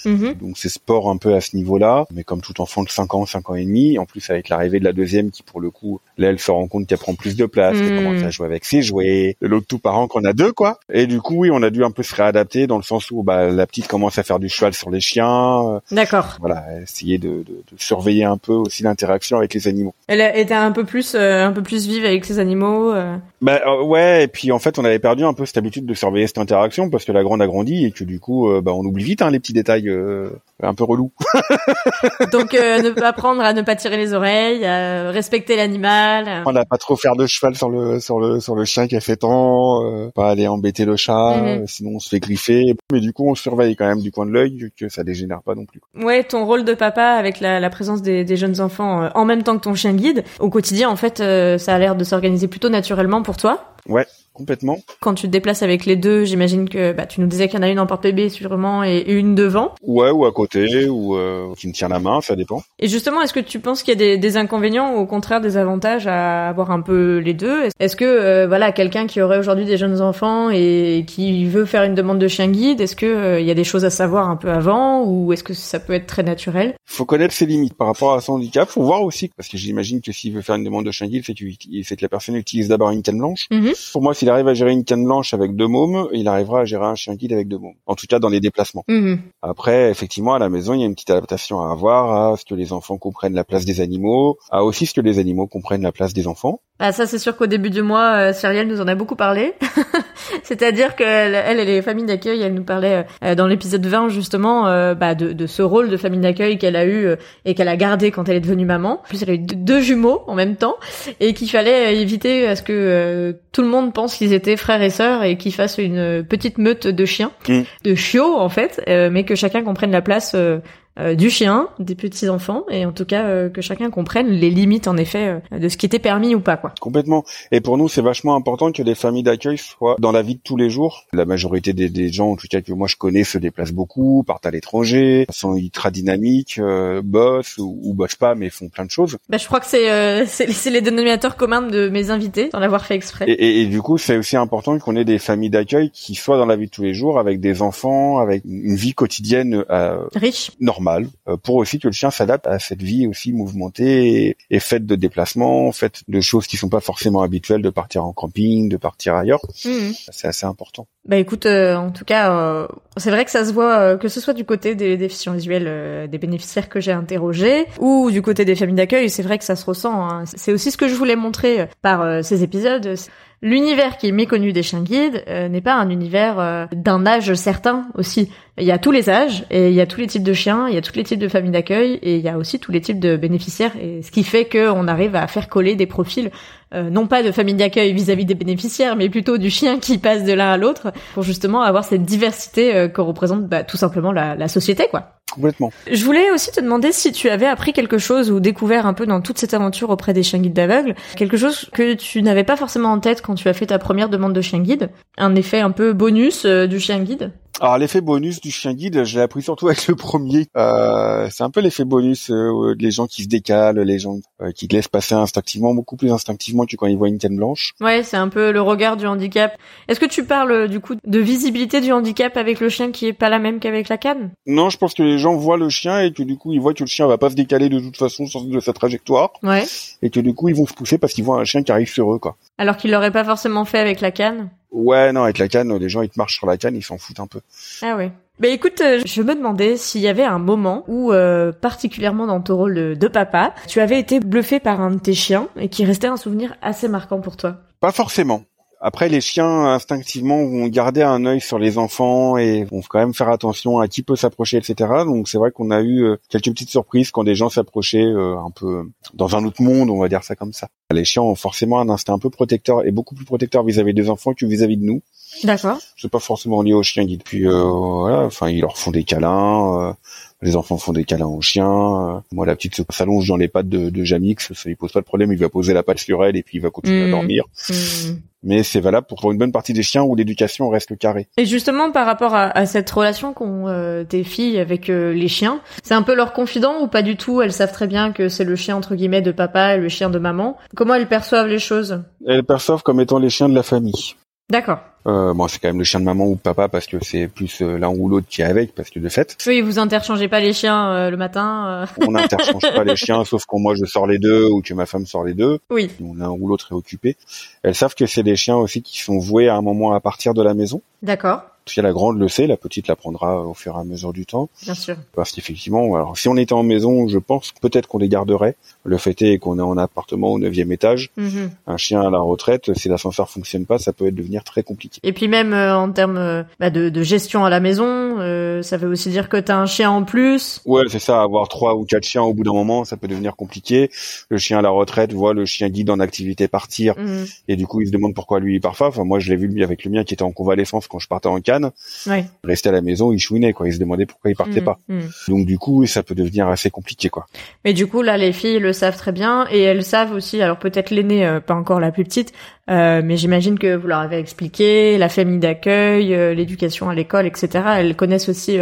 Speaker 1: Mhm.
Speaker 2: Donc c'est sport un peu à ce niveau-là, mais comme tout enfant de 5 ans, 5 ans et demi, en plus avec l'arrivée de la deuxième qui pour le coup, là elle se rend compte qu'elle prend plus de place, qu'elle
Speaker 1: Mm.
Speaker 2: commence à jouer avec ses jouets, l'autre tout parent qu'on a deux quoi. Et du coup oui, on a dû un peu se réadapter dans le sens où bah, la petite commence à faire du cheval sur les chiens, euh,
Speaker 1: D'accord.
Speaker 2: voilà, essayer de, de, de surveiller un peu aussi l'interaction avec les animaux.
Speaker 1: Elle était un peu plus, euh, un peu plus vive avec ses animaux. euh.
Speaker 2: Bah euh, ouais, et puis en fait on avait perdu un peu cette habitude de surveiller cette interaction parce que la grande a grandi et que du coup bah, on oublie vite hein, les petits détails euh, un peu relous.
Speaker 1: Donc euh, ne pas apprendre à ne pas tirer les oreilles, à respecter l'animal.
Speaker 2: On n'a pas trop faire de cheval sur le sur le sur le chien qui a fait tant, euh, pas aller embêter le chat,
Speaker 1: Mhm.
Speaker 2: sinon on se fait griffer. Mais du coup on surveille quand même du coin de l'œil que ça dégénère pas non plus.
Speaker 1: Ouais, ton rôle de papa avec la, la présence des, des jeunes enfants en même temps que ton chien guide, au quotidien en fait, ça a l'air de s'organiser plutôt naturellement pour toi.
Speaker 2: Ouais, complètement.
Speaker 1: Quand tu te déplaces avec les deux, j'imagine que bah, tu nous disais qu'il y en a une en porte-bébé sûrement et une devant.
Speaker 2: Ouais, ou à côté, ou euh, qui me tient la main, ça dépend.
Speaker 1: Et justement, est-ce que tu penses qu'il y a des, des, inconvénients ou au contraire des avantages à avoir un peu les deux? Est-ce que euh, voilà, quelqu'un qui aurait aujourd'hui des jeunes enfants et qui veut faire une demande de chien guide, est-ce que euh, il y a des choses à savoir un peu avant ou est-ce que ça peut être très naturel?
Speaker 2: Faut connaître ses limites par rapport à son handicap. Faut voir aussi parce que j'imagine que s'il veut faire une demande de chien guide, c'est que, que la personne utilise d'abord une canne blanche.
Speaker 1: Mm-hmm.
Speaker 2: Pour moi, s'il arrive à gérer une canne blanche avec deux mômes, il arrivera à gérer un chien guide avec deux mômes. En tout cas, dans les déplacements.
Speaker 1: Mmh.
Speaker 2: Après, effectivement, à la maison, il y a une petite adaptation à avoir à ce que les enfants comprennent la place des animaux, à aussi ce que les animaux comprennent la place des enfants.
Speaker 1: Ah ça c'est sûr qu'au début du mois, euh, Cyrielle nous en a beaucoup parlé. C'est-à-dire qu'elle, elle, elle est famille d'accueil, elle nous parlait euh, dans l'épisode 20 justement euh, bah, de, de, ce rôle de famille d'accueil qu'elle a eu euh, et qu'elle a gardé quand elle est devenue maman. En plus, elle a eu deux jumeaux en même temps et qu'il fallait éviter à ce que euh, tout le monde pense qu'ils étaient frères et sœurs et qu'ils fassent une petite meute de chiens,
Speaker 2: Mm.
Speaker 1: de chiots en fait, mais que chacun comprenne la place euh, du chien, des petits enfants, et en tout cas euh, que chacun comprenne les limites en effet euh, de ce qui était permis ou pas quoi.
Speaker 2: Complètement. Et pour nous, c'est vachement important que les familles d'accueil soient dans la vie de tous les jours. La majorité des, des gens, en tout cas que moi je connais, se déplacent beaucoup, partent à l'étranger, sont ultra dynamiques, euh, bossent ou, ou bossent pas, mais font plein de choses.
Speaker 1: Bah, je crois que c'est euh, c'est les dénominateurs communs de mes invités, sans l'avoir fait exprès.
Speaker 2: Et, et, et du coup, c'est aussi important qu'on ait des familles d'accueil qui soient dans la vie de tous les jours, avec des enfants, avec une vie quotidienne euh,
Speaker 1: Riche.
Speaker 2: normale, euh, pour aussi que le chien s'adapte à cette vie aussi mouvementée et, et faite de déplacements, faite de choses qui sont pas forcément habituelles, de partir en camping, de partir ailleurs.
Speaker 1: Mhm.
Speaker 2: C'est assez important.
Speaker 1: Bah écoute, euh, en tout cas, euh, c'est vrai que ça se voit, euh, que ce soit du côté des déficients visuels, des bénéficiaires que j'ai interrogés, ou du côté des familles d'accueil, c'est vrai que ça se ressent. hein. C'est aussi ce que je voulais montrer par ces épisodes. L'univers qui est méconnu des chiens guides euh, n'est pas un univers euh, d'un âge certain aussi. Il y a tous les âges, et il y a tous les types de chiens, il y a tous les types de familles d'accueil, et il y a aussi tous les types de bénéficiaires, et ce qui fait qu'on arrive à faire coller des profils, euh, non pas de famille d'accueil vis-à-vis des bénéficiaires, mais plutôt du chien qui passe de l'un à l'autre, pour justement avoir cette diversité euh, que représente bah, tout simplement la, la société, quoi.
Speaker 2: Complètement.
Speaker 1: Je voulais aussi te demander si tu avais appris quelque chose ou découvert un peu dans toute cette aventure auprès des chiens guides d'aveugles, quelque chose que tu n'avais pas forcément en tête quand tu as fait ta première demande de chien guide, un effet un peu bonus euh, du chien guide?
Speaker 2: Alors l'effet bonus du chien guide, je l'ai appris surtout avec le premier. Euh, c'est un peu l'effet bonus, euh, les gens qui se décalent, les gens euh, qui te laissent passer instinctivement, beaucoup plus instinctivement que quand ils voient une canne blanche.
Speaker 1: Ouais, c'est un peu le regard du handicap. Est-ce que tu parles euh, du coup de visibilité du handicap avec le chien qui est pas la même qu'avec la canne?
Speaker 2: Non, je pense que les gens voient le chien et que du coup ils voient que le chien va pas se décaler de toute façon sur- de sa trajectoire
Speaker 1: Ouais.
Speaker 2: et que du coup ils vont se pousser parce qu'ils voient un chien qui arrive sur eux quoi.
Speaker 1: Alors qu'il l'aurait pas forcément fait avec la canne?
Speaker 2: Ouais, non, avec la canne, les gens ils te marchent sur la canne, ils s'en foutent un peu.
Speaker 1: Ah ouais. Bah écoute, euh, je me demandais s'il y avait un moment où, euh, particulièrement dans ton rôle de, de papa, tu avais été bluffé par un de tes chiens et qui restait un souvenir assez marquant pour toi.
Speaker 2: Pas forcément. Après, les chiens instinctivement vont garder un œil sur les enfants et vont quand même faire attention à qui peut s'approcher, etc. Donc c'est vrai qu'on a eu euh, quelques petites surprises quand des gens s'approchaient euh, un peu dans un autre monde, on va dire ça comme ça. Les chiens ont forcément un instinct un peu protecteur et beaucoup plus protecteur vis-à-vis des enfants que vis-à-vis de nous.
Speaker 1: D'accord.
Speaker 2: C'est pas forcément lié aux chiens guides. Puis euh, voilà, enfin ils leur font des câlins. euh, les enfants font des câlins aux chiens. Moi, la petite s'allonge dans les pattes de, de Jamix, ça lui pose pas de problème. Il va poser la patte sur elle et puis il va continuer à dormir.
Speaker 1: Hmm.
Speaker 2: Mais c'est valable pour, pour une bonne partie des chiens où l'éducation reste carrée.
Speaker 1: Et justement, par rapport à, à cette relation qu'ont euh, tes filles avec euh, les chiens, c'est un peu leur confident ou pas du tout? Elles savent très bien que c'est le chien entre guillemets de papa et le chien de maman. Comment elles perçoivent les choses?
Speaker 2: Elles perçoivent comme étant les chiens de la famille.
Speaker 1: D'accord.
Speaker 2: Euh, bon, c'est quand même le chien de maman ou de papa parce que c'est plus euh, l'un ou l'autre qui est avec, parce que de fait,
Speaker 1: Oui, vous interchangez pas les chiens euh, le matin. euh.
Speaker 2: on n'interchange pas les chiens, sauf quand moi je sors les deux ou que ma femme sort les deux.
Speaker 1: Oui.
Speaker 2: L'un ou l'autre est occupé. Elles savent que c'est des chiens aussi qui sont voués à un moment à partir de la maison.
Speaker 1: D'accord.
Speaker 2: Parce que la grande le sait, la petite l'apprendra au fur et à mesure du temps.
Speaker 1: Bien sûr.
Speaker 2: Parce qu'effectivement, alors si on était en maison, je pense peut-être qu'on les garderait. Le fait est qu'on est en appartement au neuvième étage.
Speaker 1: Mhm.
Speaker 2: Un chien à la retraite, si l'ascenseur fonctionne pas, ça peut devenir très compliqué.
Speaker 1: Et puis même euh, en termes euh, bah, de, de gestion à la maison, euh, ça veut aussi dire que t'as un chien en plus.
Speaker 2: Ouais, c'est ça, avoir trois ou quatre chiens au bout d'un moment, ça peut devenir compliqué. Le chien à la retraite voit le chien guide en activité partir
Speaker 1: Mhm.
Speaker 2: et du coup il se demande pourquoi lui il part pas. Enfin moi je l'ai vu lui avec le mien qui était en convalescence quand je partais en Cannes.
Speaker 1: Ouais.
Speaker 2: restaient à la maison, ils chouinaient quoi. Ils se demandaient pourquoi ils partaient
Speaker 1: Mm,
Speaker 2: pas.
Speaker 1: mm.
Speaker 2: Donc du coup, ça peut devenir assez compliqué quoi.
Speaker 1: Mais du coup, là, les filles le savent très bien et elles savent aussi. Alors peut-être l'aînée, euh, pas encore la plus petite, euh, mais j'imagine que vous leur avez expliqué la famille d'accueil, euh, l'éducation à l'école, etc. Elles connaissent aussi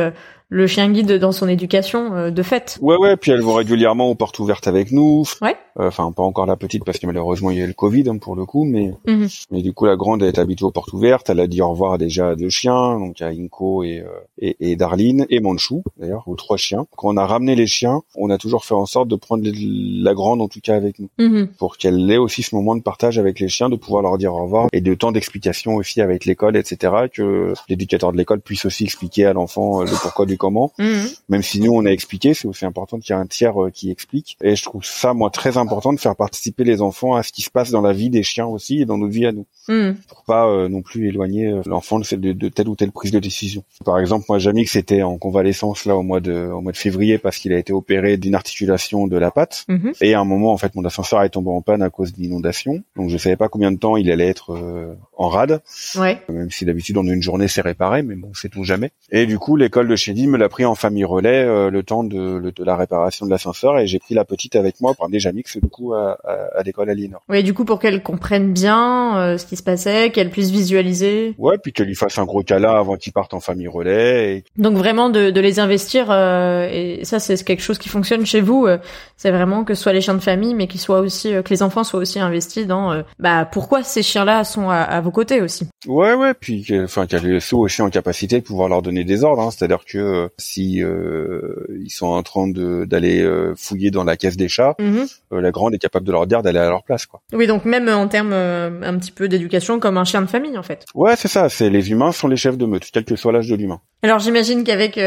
Speaker 1: le chien guide dans son éducation euh, de fait.
Speaker 2: Ouais ouais, puis elles vont régulièrement aux portes ouvertes avec nous.
Speaker 1: Ouais.
Speaker 2: Euh, Enfin pas encore la petite parce que malheureusement il y a eu le Covid hein, pour le coup, mais
Speaker 1: Mhm.
Speaker 2: mais du coup la grande elle est habituée aux portes ouvertes. Elle a dit au revoir déjà à deux chiens, donc à Inko et, euh, et et Darlene et Manchou d'ailleurs, aux trois chiens. Quand on a ramené les chiens, on a toujours fait en sorte de prendre la grande en tout cas avec nous.
Speaker 1: Mhm.
Speaker 2: pour qu'elle ait aussi ce moment de partage avec les chiens, de pouvoir leur dire au revoir et de temps d'explication aussi avec l'école, etc. Que l'éducateur de l'école puisse aussi expliquer à l'enfant le pourquoi du comment.
Speaker 1: Mhm.
Speaker 2: Même si nous on a expliqué, c'est aussi important qu'il y ait un tiers euh, qui explique. Et je trouve ça moi très important de faire participer les enfants à ce qui se passe dans la vie des chiens aussi et dans notre vie à nous,
Speaker 1: Mhm.
Speaker 2: pour pas euh, non plus éloigner euh, l'enfant de, de, de telle ou telle prise de décision. Par exemple, moi Jamix était en convalescence là au mois de au mois de février parce qu'il a été opéré d'une articulation de la patte.
Speaker 1: Mhm.
Speaker 2: Et à un moment, en fait, mon ascenseur est tombé en panne à cause d'inondation. Donc, je savais pas combien de temps il allait être euh, en rade.
Speaker 1: Ouais.
Speaker 2: Même si d'habitude, en une journée, c'est réparé, mais bon, c'est tout jamais. Et du coup, l'école de Chédy me l'a pris en famille relais euh, le temps de, le- de la réparation de l'ascenseur. Et j'ai pris la petite avec moi pour amener Jamix, du coup, à, à, à l'école à Linor.
Speaker 1: Ouais, du coup, pour qu'elles comprennent bien euh, ce qui se passait, qu'elles puissent visualiser.
Speaker 2: Ouais, puis qu'elle lui fasse un gros câlin avant qu'il parte en famille relais. Et...
Speaker 1: Donc vraiment de, de les investir, euh, et ça c'est quelque chose qui fonctionne chez vous, euh, c'est vraiment que ce soit les chiens de famille, mais qu'ils soient aussi, euh, que les enfants soient aussi investis dans euh, bah pourquoi ces chiens-là sont à, à vos côtés aussi.
Speaker 2: Ouais, ouais, puis enfin qu'elle soit aussi en capacité de pouvoir leur donner des ordres. hein. C'est-à-dire que euh, si euh, ils sont en train de d'aller euh, fouiller dans la caisse des chats,
Speaker 1: Mhm.
Speaker 2: euh, la grande est capable de leur dire d'aller à leur place, quoi.
Speaker 1: Oui, donc même en termes un petit peu d'éducation, comme un chien de famille en fait.
Speaker 2: Ouais, c'est ça. C'est les humains sont les chefs de meute, quel que soit l'âge de l'humain.
Speaker 1: Alors j'imagine qu'avec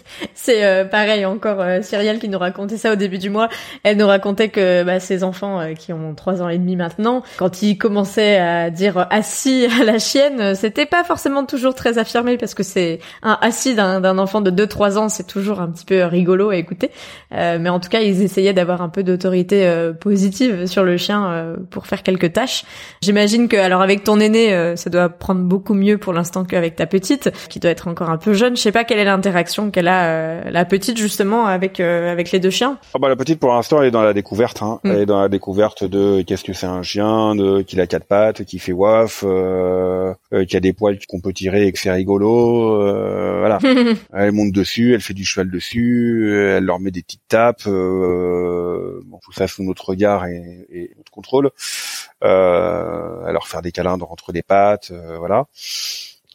Speaker 1: c'est pareil encore Cyrielle qui nous racontait ça au début du mois. Elle nous racontait que bah, ses enfants qui ont trois ans et demi maintenant, quand ils commençaient à dire euh, assis à la chienne, euh, c'était pas forcément toujours très affirmé parce que c'est un assis d'un enfant de 2-3 ans, c'est toujours un petit peu rigolo à écouter. Euh, mais en tout cas, ils essayaient d'avoir un peu d'autorité euh, positive sur le chien euh, pour faire quelques tâches. J'imagine que alors avec ton aîné, ça doit prendre beaucoup mieux pour l'instant qu'avec ta petite, qui doit être encore un peu jeune. Je sais pas quelle est l'interaction qu'elle a la petite justement avec avec les deux chiens.
Speaker 2: Ah bah la petite pour l'instant elle est dans la découverte. Hein.
Speaker 1: Mm.
Speaker 2: Elle est dans la découverte de qu'est-ce que c'est un chien, de qu'il a quatre pattes, qui fait waf, euh, euh, qu'il y a des poils qu'on peut tirer et que c'est rigolo. euh, voilà. Elle monte dessus, elle fait du cheval dessus, elle leur met des petites tapes, euh, bon, tout ça sous notre regard et, et notre contrôle. Euh, elle leur faire des câlins entre les pattes, euh, voilà.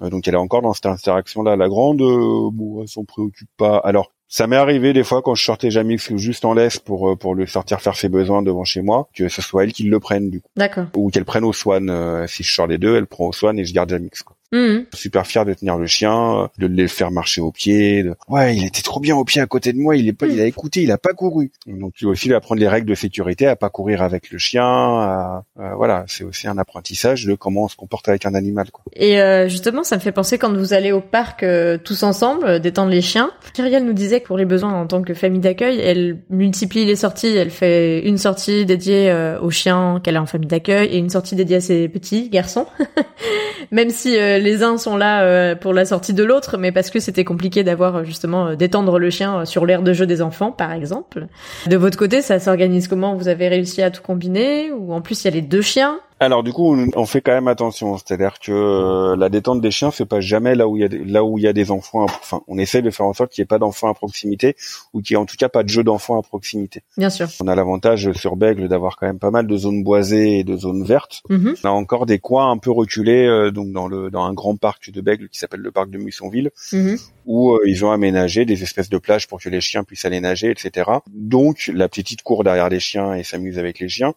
Speaker 2: Euh, donc elle est encore dans cette interaction-là. La grande, euh, bon, elle s'en préoccupe pas. Alors ça m'est arrivé des fois quand je sortais Jamix juste en laisse pour euh, pour le sortir faire ses besoins devant chez moi, que ce soit elle qui le prenne du coup,
Speaker 1: D'accord.
Speaker 2: ou qu'elle prenne au swan. euh, si je sors les deux, elle prend au swan et je garde Jamix. Quoi
Speaker 1: Mhm.
Speaker 2: super fier de tenir le chien, de le faire marcher au pied. de- Ouais, il était trop bien au pied à côté de moi. Il est pas, il a écouté, il a pas couru. Donc il aussi lui apprendre les règles de sécurité, à pas courir avec le chien. à- à- voilà, c'est aussi un apprentissage de comment on se comporte avec un animal. Quoi.
Speaker 1: Et euh, justement, ça me fait penser quand vous allez au parc euh, tous ensemble, euh, détendre les chiens. Cyrielle nous disait que pour les besoins en tant que famille d'accueil, elle multiplie les sorties. Elle fait une sortie dédiée euh, aux chiens qu'elle a en famille d'accueil et une sortie dédiée à ses petits garçons. Même si euh, les uns sont là euh, pour la sortie de l'autre, mais parce que c'était compliqué d'avoir euh, justement euh, d'étendre le chien sur l'aire de jeu des enfants, par exemple. De votre côté, ça s'organise comment? Vous avez réussi à tout combiner? Ou en plus, il y a les deux chiens?
Speaker 2: Alors du coup, on, fait quand même attention, c'est-à-dire que euh, la détente des chiens, c'est pas jamais là où il y a des, là où il y a des enfants. à- Enfin, on essaie de faire en sorte qu'il n'y ait pas d'enfants à proximité ou qu'il y ait en tout cas pas de jeu d'enfants à proximité.
Speaker 1: Bien sûr.
Speaker 2: On a l'avantage sur Bègle d'avoir quand même pas mal de zones boisées et de zones vertes.
Speaker 1: Mhm.
Speaker 2: On a encore des coins un peu reculés, euh, donc dans le dans un grand parc de Bègle qui s'appelle le parc de Mussonville,
Speaker 1: Mhm.
Speaker 2: où euh, ils ont aménagé des espèces de plages pour que les chiens puissent aller nager, etc. Donc la petite court derrière les chiens et s'amuse avec les chiens.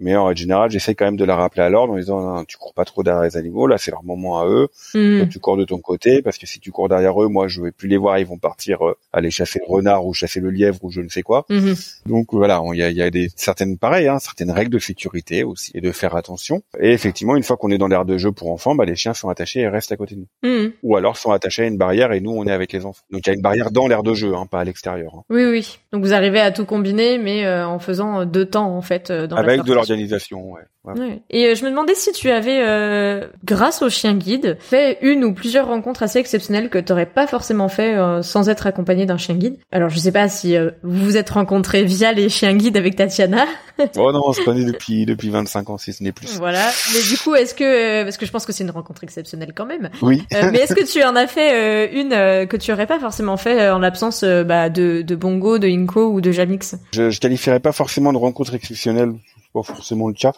Speaker 2: Mais en règle générale, j'essaie quand même de la rappeler à l'ordre en disant Non, tu cours pas trop derrière les animaux, là c'est leur moment à eux.
Speaker 1: Mhm.
Speaker 2: Toi, tu cours de ton côté parce que si tu cours derrière eux, moi je vais plus les voir, ils vont partir euh, aller chasser le renard ou chasser le lièvre ou je ne sais quoi.
Speaker 1: Mhm.
Speaker 2: Donc voilà, il y a, il y a des certaines pareilles, hein, certaines règles de sécurité aussi et de faire attention. Et effectivement, une fois qu'on est dans l'aire de jeu pour enfants, bah, les chiens sont attachés et restent à côté de nous.
Speaker 1: Mhm.
Speaker 2: Ou alors sont attachés à une barrière et nous on est avec les enfants. Donc il y a une barrière dans l'aire de jeu, hein, pas à l'extérieur. hein.
Speaker 1: Oui, oui. Donc vous arrivez à tout combiner, mais euh, en faisant euh, deux temps en fait dans la
Speaker 2: Avec de ouais. ouais.
Speaker 1: Et euh, je me demandais si tu avais, euh, grâce au chien guide, fait une ou plusieurs rencontres assez exceptionnelles que t'aurais pas forcément fait euh, sans être accompagné d'un chien guide. Alors je sais pas si euh, vous vous êtes rencontrés via les chiens guides avec Tatiana.
Speaker 2: oh non, on se connaît depuis depuis 25 ans, si ce n'est plus.
Speaker 1: voilà. Mais du coup, est-ce que, parce que je pense que c'est une rencontre exceptionnelle quand même.
Speaker 2: Oui.
Speaker 1: Mais est-ce que tu en as fait une que tu aurais pas forcément fait en l'absence bah, de, de Bongo, de Inko ou de Jamix?
Speaker 2: Je, je qualifierais pas forcément de rencontre exceptionnelle, pas forcément le cas,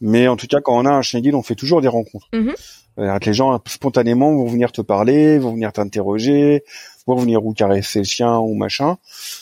Speaker 2: mais en tout cas quand on a un chien guide, on fait toujours des rencontres.
Speaker 1: Mhm.
Speaker 2: Euh, Les gens spontanément vont venir te parler, vont venir t'interroger, vont venir ou caresser le chien ou machin.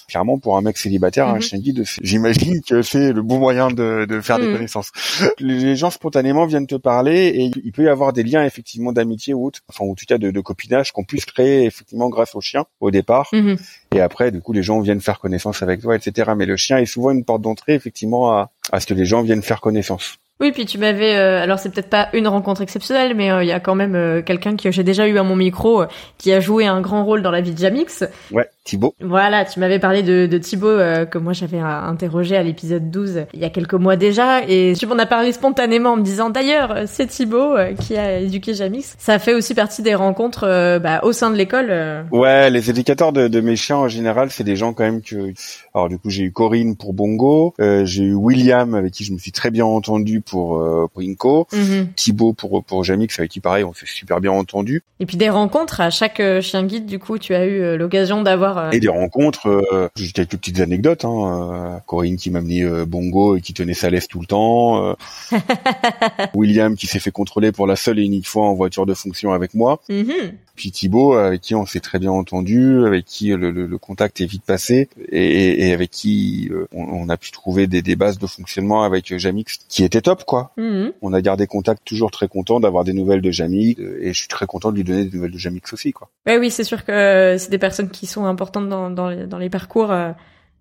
Speaker 2: Clairement, pour un mec célibataire, un
Speaker 1: Mhm.
Speaker 2: chien guide, j'imagine que c'est le bon moyen de, de faire des
Speaker 1: Mhm.
Speaker 2: connaissances. Les gens spontanément viennent te parler et il peut y avoir des liens effectivement d'amitié ou autre, enfin ou en tout cas de, de copinage qu'on puisse créer effectivement grâce au chien au départ.
Speaker 1: Mhm.
Speaker 2: Et après, du coup, les gens viennent faire connaissance avec toi, etc. Mais le chien est souvent une porte d'entrée, effectivement, à, à ce que les gens viennent faire connaissance.
Speaker 1: Oui, puis tu m'avais, euh, alors c'est peut-être pas une rencontre exceptionnelle, mais euh, il y a quand même euh, quelqu'un que j'ai déjà eu à mon micro euh, qui a joué un grand rôle dans la vie de Jamix.
Speaker 2: Ouais, Thibaut.
Speaker 1: Voilà, tu m'avais parlé de, de Thibaut que moi j'avais interrogé à l'épisode 12 euh, il y a quelques mois déjà, et tu m'en as parlé spontanément en me disant d'ailleurs c'est Thibaut qui a éduqué Jamix. Ça fait aussi partie des rencontres bah, au sein de l'école.
Speaker 2: Ouais, les éducateurs de, de mes chiens en général, c'est des gens quand même que. Alors du coup, j'ai eu Corinne pour Bongo, euh, j'ai eu William avec qui je me suis très bien entendu pour euh, pour Inco,
Speaker 1: Mhm.
Speaker 2: Thibaut pour pour Jamix avec qui pareil, on s'est super bien entendu.
Speaker 1: Et puis des rencontres à chaque euh, chien guide. Du coup, tu as eu euh, l'occasion d'avoir. euh,
Speaker 2: Et des rencontres, euh, j'ai quelques petites anecdotes. Hein, euh, Corinne qui m'a amené Bongo et qui tenait sa laisse tout le temps. euh, William qui s'est fait contrôler pour la seule et unique fois en voiture de fonction avec moi.
Speaker 1: mhm.
Speaker 2: Puis Thibaut, avec qui on s'est très bien entendu, avec qui le, le- le contact est vite passé, et, et avec qui euh, on, on a pu trouver des, des bases de fonctionnement avec euh, Jamix qui étaient top, quoi.
Speaker 1: Mhm.
Speaker 2: On a gardé contact, toujours très content d'avoir des nouvelles de Jamix, euh, et je suis très content de lui donner des nouvelles de Jamix aussi, quoi.
Speaker 1: Ouais, oui, c'est sûr que euh, c'est des personnes qui sont importantes dans, dans, les, dans les parcours euh,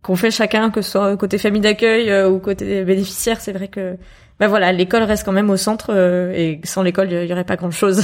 Speaker 1: qu'on fait chacun, que ce soit côté famille d'accueil euh, ou côté bénéficiaire. C'est vrai que bah voilà, l'école reste quand même au centre euh, et sans l'école, il y aurait pas grand-chose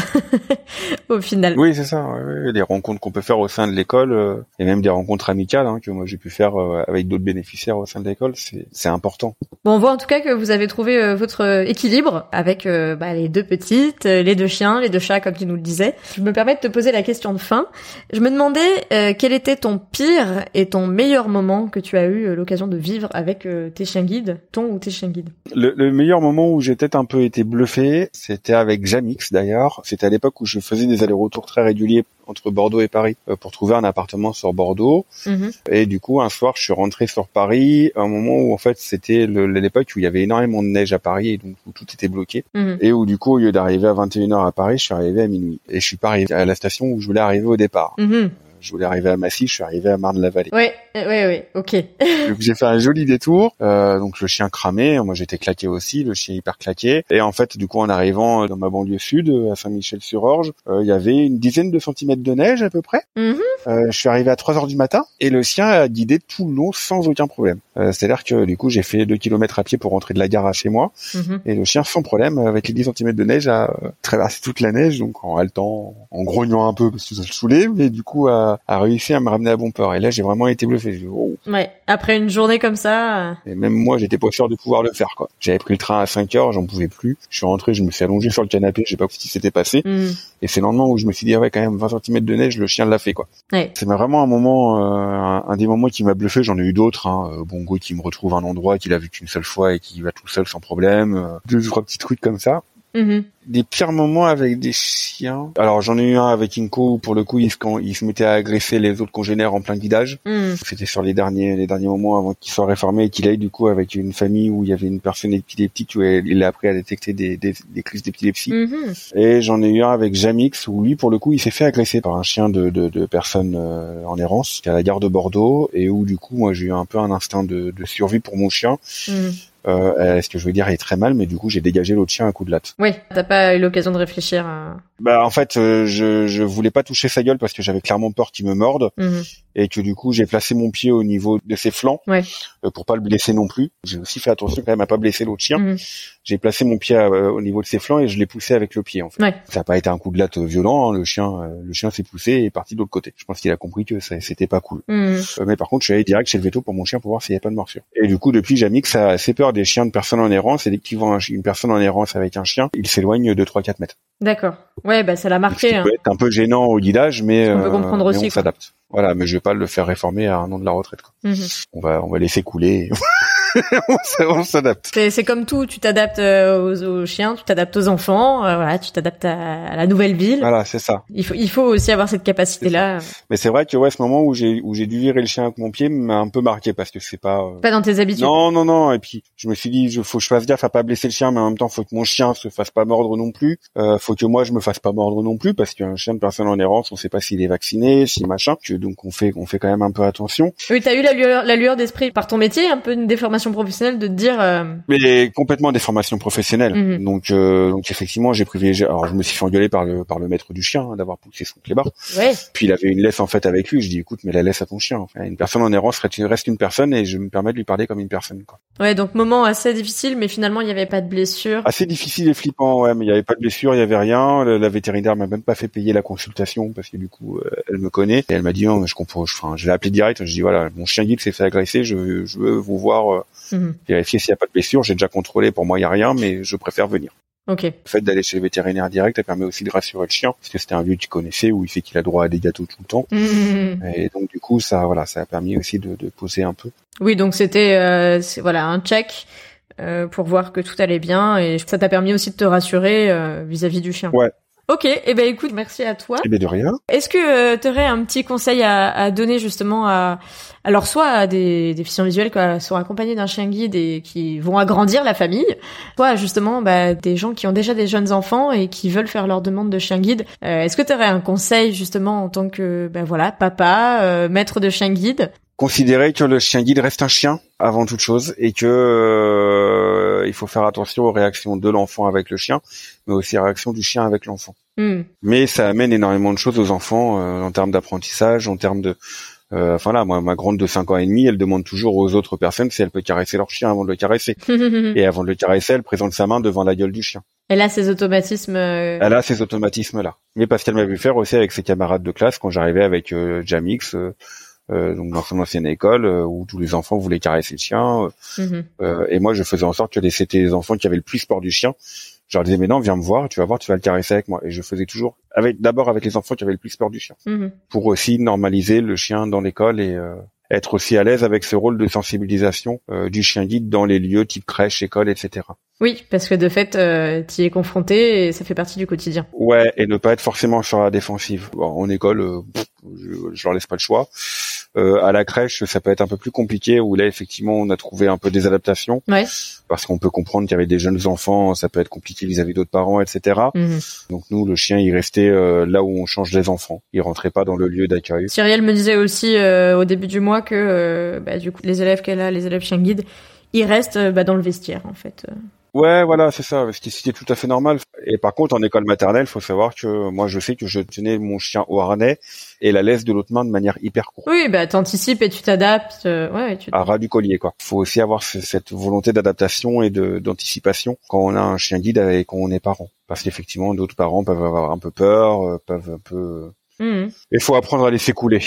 Speaker 1: au final.
Speaker 2: Oui, c'est ça. les rencontres qu'on peut faire au sein de l'école, euh, et même des rencontres amicales hein, que moi j'ai pu faire euh, avec d'autres bénéficiaires au sein de l'école, c'est important.
Speaker 1: Bon, on voit en tout cas que vous avez trouvé euh, votre euh, équilibre avec bah, les deux petites, les deux chiens, les deux chats, comme tu nous le disais. Je me permets de te poser la question de fin. Je me demandais euh, quel était ton pire et ton meilleur moment que tu as eu l'occasion de vivre avec euh, tes chiens guides, ton ou tes chiens guides?
Speaker 2: Le, le meilleur moment où j'ai peut-être un peu été bluffé, c'était avec Jamix d'ailleurs. C'était à l'époque où je faisais des allers-retours très réguliers entre Bordeaux et Paris euh, pour trouver un appartement sur Bordeaux.
Speaker 1: Mhm.
Speaker 2: Et du coup, un soir, je suis rentré sur Paris, à un moment où en fait c'était l'époque où il y avait énormément de neige à Paris et donc où tout était bloqué.
Speaker 1: Mhm.
Speaker 2: Et où du coup, au lieu d'arriver à 21h à Paris, je suis arrivé à minuit. Et je suis pas arrivé à la station où je voulais arriver au départ.
Speaker 1: Mhm.
Speaker 2: Je voulais arriver à Massy, je suis arrivé à Marne-la-Vallée.
Speaker 1: Ouais, euh, ouais, ouais, ok.
Speaker 2: Donc j'ai fait un joli détour. Euh, donc le chien cramé, moi j'étais claqué aussi, le chien hyper claqué. Et en fait, du coup, en arrivant dans ma banlieue sud, euh, à Saint-Michel-sur-Orge, euh, il y avait une dizaine de centimètres de neige à peu près.
Speaker 1: Mhm.
Speaker 2: Euh, je suis arrivé à 3 heures du matin et le chien a guidé tout le long sans aucun problème. Euh, C'est-à-dire que du coup, j'ai fait 2 kilomètres à pied pour rentrer de la gare à chez moi.
Speaker 1: Mhm.
Speaker 2: Et le chien, sans problème, avec les 10 centimètres de neige, a euh, traversé toute la neige, donc en haletant, en grognant un peu parce que ça le saoulait, mais du coup, a, a réussi à me ramener à bon port. Et là, j'ai vraiment été bluffé. Dit, oh,
Speaker 1: Ouais, après une journée comme ça, euh,
Speaker 2: et même moi, j'étais pas sûr de pouvoir le faire, quoi. J'avais pris le train à 5 heures, j'en pouvais plus. Je suis rentré, je me suis allongé sur le canapé, je sais pas ce qui s'était passé.
Speaker 1: mhm.
Speaker 2: Et c'est le lendemain où je me suis dit, ah ouais, quand même, 20 cm de neige, le chien l'a fait, quoi.
Speaker 1: ouais.
Speaker 2: C'est vraiment un moment, euh, un, un des moments qui m'a bluffé. J'en ai eu d'autres, hein. Euh, Bongo qui me retrouve un endroit qu'il a vu qu'une seule fois et qui va tout seul sans problème. Deux ou trois petits trucs comme ça.
Speaker 1: Mhm.
Speaker 2: Des pires moments avec des chiens. Alors j'en ai eu un avec Inco où pour le coup il se, quand il se mettait à agresser les autres congénères en plein guidage.
Speaker 1: Mhm.
Speaker 2: C'était sur les derniers les derniers moments avant qu'il soit réformé et qu'il aille du coup avec une famille où il y avait une personne épileptique où elle- il a appris à détecter des, des, des crises d'épilepsie.
Speaker 1: Mhm.
Speaker 2: Et j'en ai eu un avec Jamix où lui pour le coup il s'est fait agresser par un chien de, de, de personnes euh, en errance à la gare de Bordeaux et où du coup moi j'ai eu un peu un instinct de, de survie pour mon chien.
Speaker 1: Mhm.
Speaker 2: Euh, ce que je veux dire est très mal mais du coup j'ai dégagé l'autre chien à coup de latte.
Speaker 1: Oui, t'as pas eu l'occasion de réfléchir à...
Speaker 2: Bah en fait euh, je je voulais pas toucher sa gueule parce que j'avais clairement peur qu'il me morde.
Speaker 1: Mhm.
Speaker 2: Et que du coup j'ai placé mon pied au niveau de ses flancs
Speaker 1: Ouais.
Speaker 2: euh, pour pas le blesser non plus. J'ai aussi fait attention quand même à pas blesser l'autre chien.
Speaker 1: Mhm.
Speaker 2: J'ai placé mon pied euh, au niveau de ses flancs et je l'ai poussé avec le pied. En fait.
Speaker 1: Ouais.
Speaker 2: Ça n'a pas été un coup de latte violent. hein. Le chien, euh, le chien s'est poussé et est parti de l'autre côté. Je pense qu'il a compris que ça- c'était pas cool.
Speaker 1: Mhm.
Speaker 2: Euh, mais par contre, je suis allé direct chez le veto pour mon chien pour voir s'il n'y avait pas de morsure. Et du coup, depuis, Jamix a assez peur des chiens de personnes en errance. Et dès qu'il voit un chi- une personne en errance avec un chien, il s'éloigne de 3-4 mètres.
Speaker 1: D'accord. Ouais, bah ça l'a
Speaker 2: Ce
Speaker 1: marqué.
Speaker 2: qui
Speaker 1: hein.
Speaker 2: peut être un peu gênant au guidage, mais,
Speaker 1: On peut comprendre
Speaker 2: mais
Speaker 1: aussi,
Speaker 2: on s'adapte. Voilà, mais je vais pas le faire réformer à un an de la retraite. quoi.
Speaker 1: Mhm.
Speaker 2: On va, on va laisser couler. on s'adapte.
Speaker 1: C'est, c'est comme tout, tu t'adaptes euh, aux, aux chiens, tu t'adaptes aux enfants, euh, voilà, tu t'adaptes à, à la nouvelle ville.
Speaker 2: Voilà, c'est ça.
Speaker 1: Il faut, il faut aussi avoir cette capacité-là.
Speaker 2: Mais c'est vrai que ouais, ce moment où j'ai où j'ai dû virer le chien avec mon pied m'a un peu marqué parce que c'est pas. euh,
Speaker 1: Pas dans tes habitudes.
Speaker 2: Non, non, non. Et puis je me suis dit, je faut que je fasse gaffe à pas blesser le chien, mais en même temps, faut que mon chien se fasse pas mordre non plus. Euh, faut que moi je me fasse pas mordre non plus parce qu'un chien de personne en errance, on sait pas s'il est vacciné, si machin. Que, donc on fait on fait quand même un peu attention.
Speaker 1: Oui, t'as eu la lueur, la lueur d'esprit par ton métier, un peu une déformation professionnelle de te dire, euh,
Speaker 2: Mais complètement des formations professionnelles.
Speaker 1: Mhm.
Speaker 2: Donc euh, donc effectivement, j'ai privilégié. Alors je me suis fait engueuler par le par le maître du chien hein, d'avoir poussé son clébard.
Speaker 1: ouais,
Speaker 2: Puis il avait une laisse en fait avec lui. Je dis écoute, mais la laisse à ton chien. Enfin, une personne en errance reste une, personne et je me permets de lui parler comme une personne. Quoi.
Speaker 1: ouais, donc moment assez difficile, mais finalement il n'y avait pas de blessure.
Speaker 2: Assez difficile et flippant, ouais, mais il y avait pas de blessure, il y avait rien. Le- La vétérinaire m'a même pas fait payer la consultation parce que du coup, euh, elle me connaît et elle m'a dit non, je comprends. je- Enfin, je l'ai appelé direct. Je dis voilà, mon chien guide s'est fait agresser. Je, veux- je veux vous voir euh,
Speaker 1: Mhm.
Speaker 2: vérifier s'il y a pas de blessure. J'ai déjà contrôlé. Pour moi, il y a rien, mais je préfère venir.
Speaker 1: Ok.
Speaker 2: Le fait d'aller chez le vétérinaire direct, ça permet aussi de rassurer le chien parce que c'était un lieu qu'il connaissait où il sait qu'il a droit à des gâteaux tout le temps.
Speaker 1: Mhm.
Speaker 2: Et donc du coup, ça, voilà, ça a permis aussi de, de poser un peu.
Speaker 1: Oui, donc c'était, euh, voilà, un check euh, pour voir que tout allait bien et ça t'a permis aussi de te rassurer euh, vis-à-vis du chien.
Speaker 2: Ouais.
Speaker 1: Ok, et ben écoute, merci à toi.
Speaker 2: Et bien de rien.
Speaker 1: Est-ce que tu aurais un petit conseil à, à donner justement à, alors soit à des déficients visuels qui sont accompagnés d'un chien guide et qui vont agrandir la famille, soit justement bah, des gens qui ont déjà des jeunes enfants et qui veulent faire leur demande de chien guide. Euh, Est-ce que tu aurais un conseil justement en tant que bah, voilà papa, euh, maître de chien guide
Speaker 2: Considérer que le chien guide reste un chien avant toute chose et que euh, il faut faire attention aux réactions de l'enfant avec le chien, mais aussi aux réactions du chien avec l'enfant.
Speaker 1: Hmm.
Speaker 2: Mais ça amène énormément de choses aux enfants euh, en termes d'apprentissage, en termes de euh, enfin là, moi, ma grande de 5 ans et demi, elle demande toujours aux autres personnes si elle peut caresser leur chien avant de le caresser. Et avant de le caresser, elle présente sa main devant la gueule du chien.
Speaker 1: Elle a ces automatismes. euh,
Speaker 2: Elle a ces automatismes-là. Mais parce qu'elle m'a vu faire aussi avec ses camarades de classe quand j'arrivais avec euh, Jamix, euh, donc dans son ancienne école, euh, où tous les enfants voulaient caresser le chien. euh, et moi, je faisais en sorte que les- c'était les enfants qui avaient le plus peur du chien. Je leur disais, mais non, viens me voir, tu vas voir, tu vas le caresser avec moi. Et je faisais toujours, avec d'abord avec les enfants qui avaient le plus peur du chien,
Speaker 1: Mhm.
Speaker 2: pour aussi normaliser le chien dans l'école et euh, être aussi à l'aise avec ce rôle de sensibilisation euh, du chien guide dans les lieux type crèche, école, etc.
Speaker 1: Oui, parce que de fait, euh, tu y es confronté et ça fait partie du quotidien.
Speaker 2: Ouais, et ne pas être forcément sur la défensive. Bon, en école, euh, pff, je, je leur laisse pas le choix. Euh, à la crèche, ça peut être un peu plus compliqué, où là, effectivement, on a trouvé un peu des adaptations,
Speaker 1: Ouais.
Speaker 2: parce qu'on peut comprendre qu'avec des jeunes enfants, ça peut être compliqué vis-à-vis d'autres parents, etc.
Speaker 1: Mhm.
Speaker 2: Donc nous, le chien, il restait euh, là où on change les enfants. Il rentrait pas dans le lieu d'accueil.
Speaker 1: Cyrielle me disait aussi euh, au début du mois que euh, bah, du coup les élèves qu'elle a, les élèves chien guide, ils restent bah, dans le vestiaire en fait.
Speaker 2: Ouais, voilà, c'est ça, ce qui c'était tout à fait normal. Et par contre, en école maternelle, faut savoir que moi, je sais que je tenais mon chien au harnais et la laisse de l'autre main de manière hyper courte.
Speaker 1: Oui, bah t'anticipes et tu t'adaptes. euh, ouais, tu...
Speaker 2: à ras du collier quoi. Faut aussi avoir ce- cette volonté d'adaptation et d'anticipation quand on a un chien guide et quand on est parent. Parce qu'effectivement d'autres parents peuvent avoir un peu peur, euh, peuvent un peu il faut apprendre à laisser couler.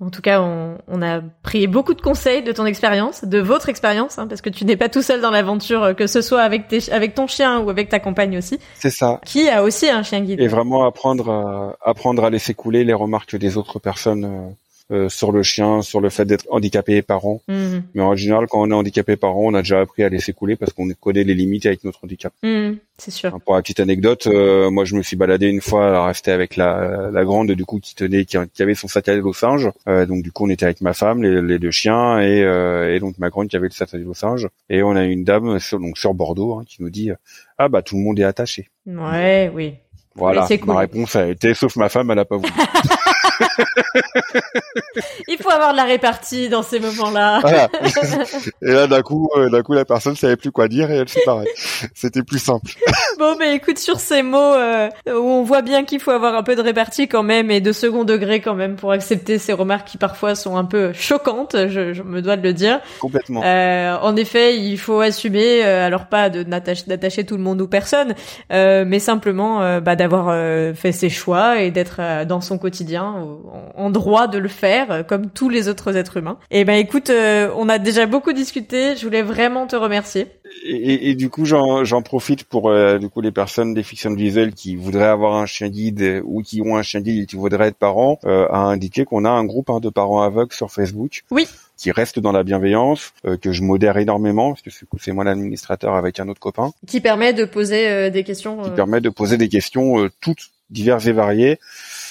Speaker 1: En tout cas, on, on a pris beaucoup de conseils de ton expérience, de votre expérience, hein, parce que tu n'es pas tout seul dans l'aventure, euh, que ce soit avec, tes, avec ton chien ou avec ta compagne aussi,
Speaker 2: C'est ça.
Speaker 1: qui a aussi un chien guide.
Speaker 2: Et vraiment apprendre à apprendre à laisser couler les remarques des autres personnes euh, sur le chien, sur le fait d'être handicapé parent.
Speaker 1: Mhm.
Speaker 2: Mais en général, quand on est handicapé parent, on a déjà appris à laisser couler parce qu'on connaît les limites avec notre handicap.
Speaker 1: Mhm. C'est sûr.
Speaker 2: Pour la petite anecdote, euh, moi je me suis baladé une fois à rester avec la, la grande du coup qui tenait, qui, qui avait son sac à dos singe. Euh, donc du coup on était avec ma femme, les, les deux chiens et, euh, et donc ma grande qui avait le sac à dos singe. Et on a une dame sur, donc sur Bordeaux hein, qui nous dit ah bah tout le monde est attaché.
Speaker 1: Ouais, oui.
Speaker 2: Voilà.
Speaker 1: Cool.
Speaker 2: Ma réponse a été sauf ma femme, elle a pas voulu.
Speaker 1: Il faut avoir de la répartie dans ces moments-là.
Speaker 2: Voilà. Et là, d'un coup, euh, d'un coup, la personne savait plus quoi dire et elle se barrait. C'était plus simple.
Speaker 1: Bon, mais écoute, sur ces mots euh, où on voit bien qu'il faut avoir un peu de répartie quand même et de second degré quand même pour accepter ces remarques qui parfois sont un peu choquantes, je, je me dois de le dire.
Speaker 2: Complètement.
Speaker 1: Euh, en effet, il faut assumer, euh, alors pas de n'attacher d'attacher tout le monde ou personne, euh, mais simplement bah, d'avoir euh, fait ses choix et d'être dans son quotidien en, droit de le faire, euh, comme tous les autres êtres humains. Et ben écoute, euh, on a déjà beaucoup discuté. Je voulais vraiment te remercier.
Speaker 2: Et, et- et du coup, j'en profite pour euh, du coup les personnes des fictions visuelles qui voudraient avoir un chien guide ou qui ont un chien guide et qui voudraient être parents, euh, à indiquer qu'on a un groupe hein, de parents aveugles sur Facebook.
Speaker 1: Oui.
Speaker 2: Qui reste dans la bienveillance, euh, que je modère énormément parce que c'est- moi l'administrateur avec un autre copain,
Speaker 1: Qui permet de poser euh, des questions.
Speaker 2: qui permet de poser des questions toutes diverses et variées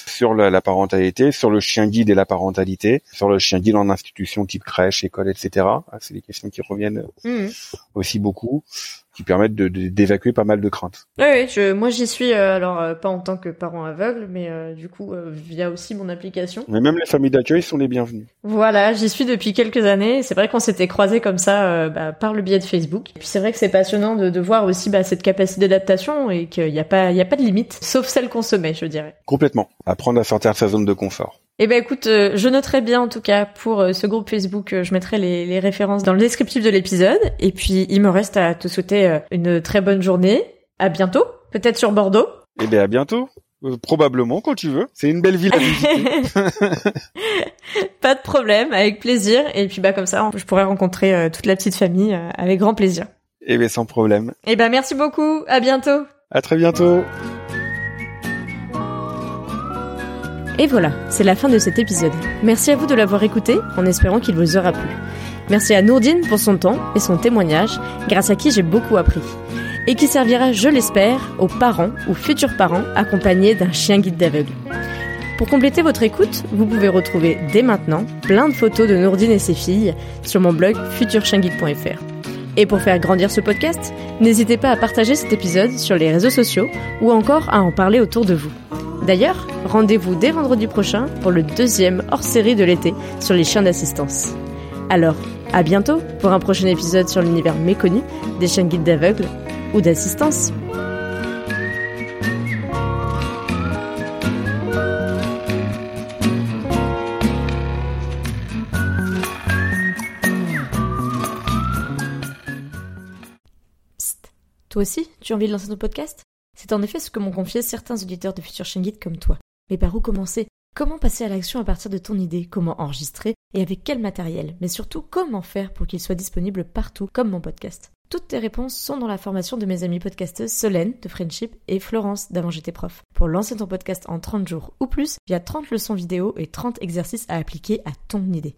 Speaker 2: sur la, la parentalité, sur le chien guide et la parentalité, sur le chien guide en institution type crèche, école, etc. Ah, C'est des questions qui reviennent
Speaker 1: mhm.
Speaker 2: aussi beaucoup, qui permettent de- de- d'évacuer pas mal de craintes.
Speaker 1: Oui, oui, je, moi j'y suis, euh, alors euh, pas en tant que parent aveugle, mais euh, du coup via aussi mon application.
Speaker 2: Mais même les familles d'accueil sont les bienvenues.
Speaker 1: Voilà, j'y suis depuis quelques années. C'est vrai qu'on s'était croisés comme ça bah, par le biais de Facebook. Et puis c'est vrai que c'est passionnant de, de voir aussi bah, cette capacité d'adaptation et qu'il n'y a pas, il y a pas de limite, sauf celle qu'on se met, je dirais.
Speaker 2: Complètement. Apprendre à sortir de sa zone de confort.
Speaker 1: Eh ben écoute, euh, je noterai bien en tout cas pour euh, ce groupe Facebook, euh, je mettrai les, les références dans le descriptif de l'épisode. Et puis il me reste à te souhaiter euh, une très bonne journée. À bientôt, peut-être sur Bordeaux.
Speaker 2: Et bien à bientôt. Euh, probablement quand tu veux. C'est une belle ville à visiter.
Speaker 1: Pas de problème, avec plaisir. Et puis bah comme ça, je pourrais rencontrer euh, toute la petite famille euh, avec grand plaisir.
Speaker 2: Et bien sans problème.
Speaker 1: Eh ben merci beaucoup, à bientôt.
Speaker 2: À très bientôt.
Speaker 1: Et voilà, c'est la fin de cet épisode. Merci à vous de l'avoir écouté, en espérant qu'il vous aura plu. Merci à Nourdine pour son temps et son témoignage, grâce à qui j'ai beaucoup appris. Et qui servira, je l'espère, aux parents ou futurs parents accompagnés d'un chien guide d'aveugle. Pour compléter votre écoute, vous pouvez retrouver dès maintenant plein de photos de Nourdine et ses filles sur mon blog futurchienguide.fr. Et pour faire grandir ce podcast, n'hésitez pas à partager cet épisode sur les réseaux sociaux ou encore à en parler autour de vous. D'ailleurs, rendez-vous dès vendredi prochain pour le deuxième hors-série de l'été sur les chiens d'assistance. Alors, à bientôt pour un prochain épisode sur l'univers méconnu des chiens guides d'aveugles ou d'assistance. Psst. Toi aussi, tu as envie de lancer ton podcast? C'est en effet ce que m'ont confié certains auditeurs de Future Chien Guide comme toi. Mais par où commencer? Comment passer à l'action à partir de ton idée? Comment enregistrer? Et avec quel matériel? Mais surtout, comment faire pour qu'il soit disponible partout, comme mon podcast? Toutes tes réponses sont dans la formation de mes amies podcasteuses Solène de Friendship et Florence d'Avant j'étais prof. Pour lancer ton podcast en 30 jours ou plus, il y a 30 leçons vidéo et 30 exercices à appliquer à ton idée.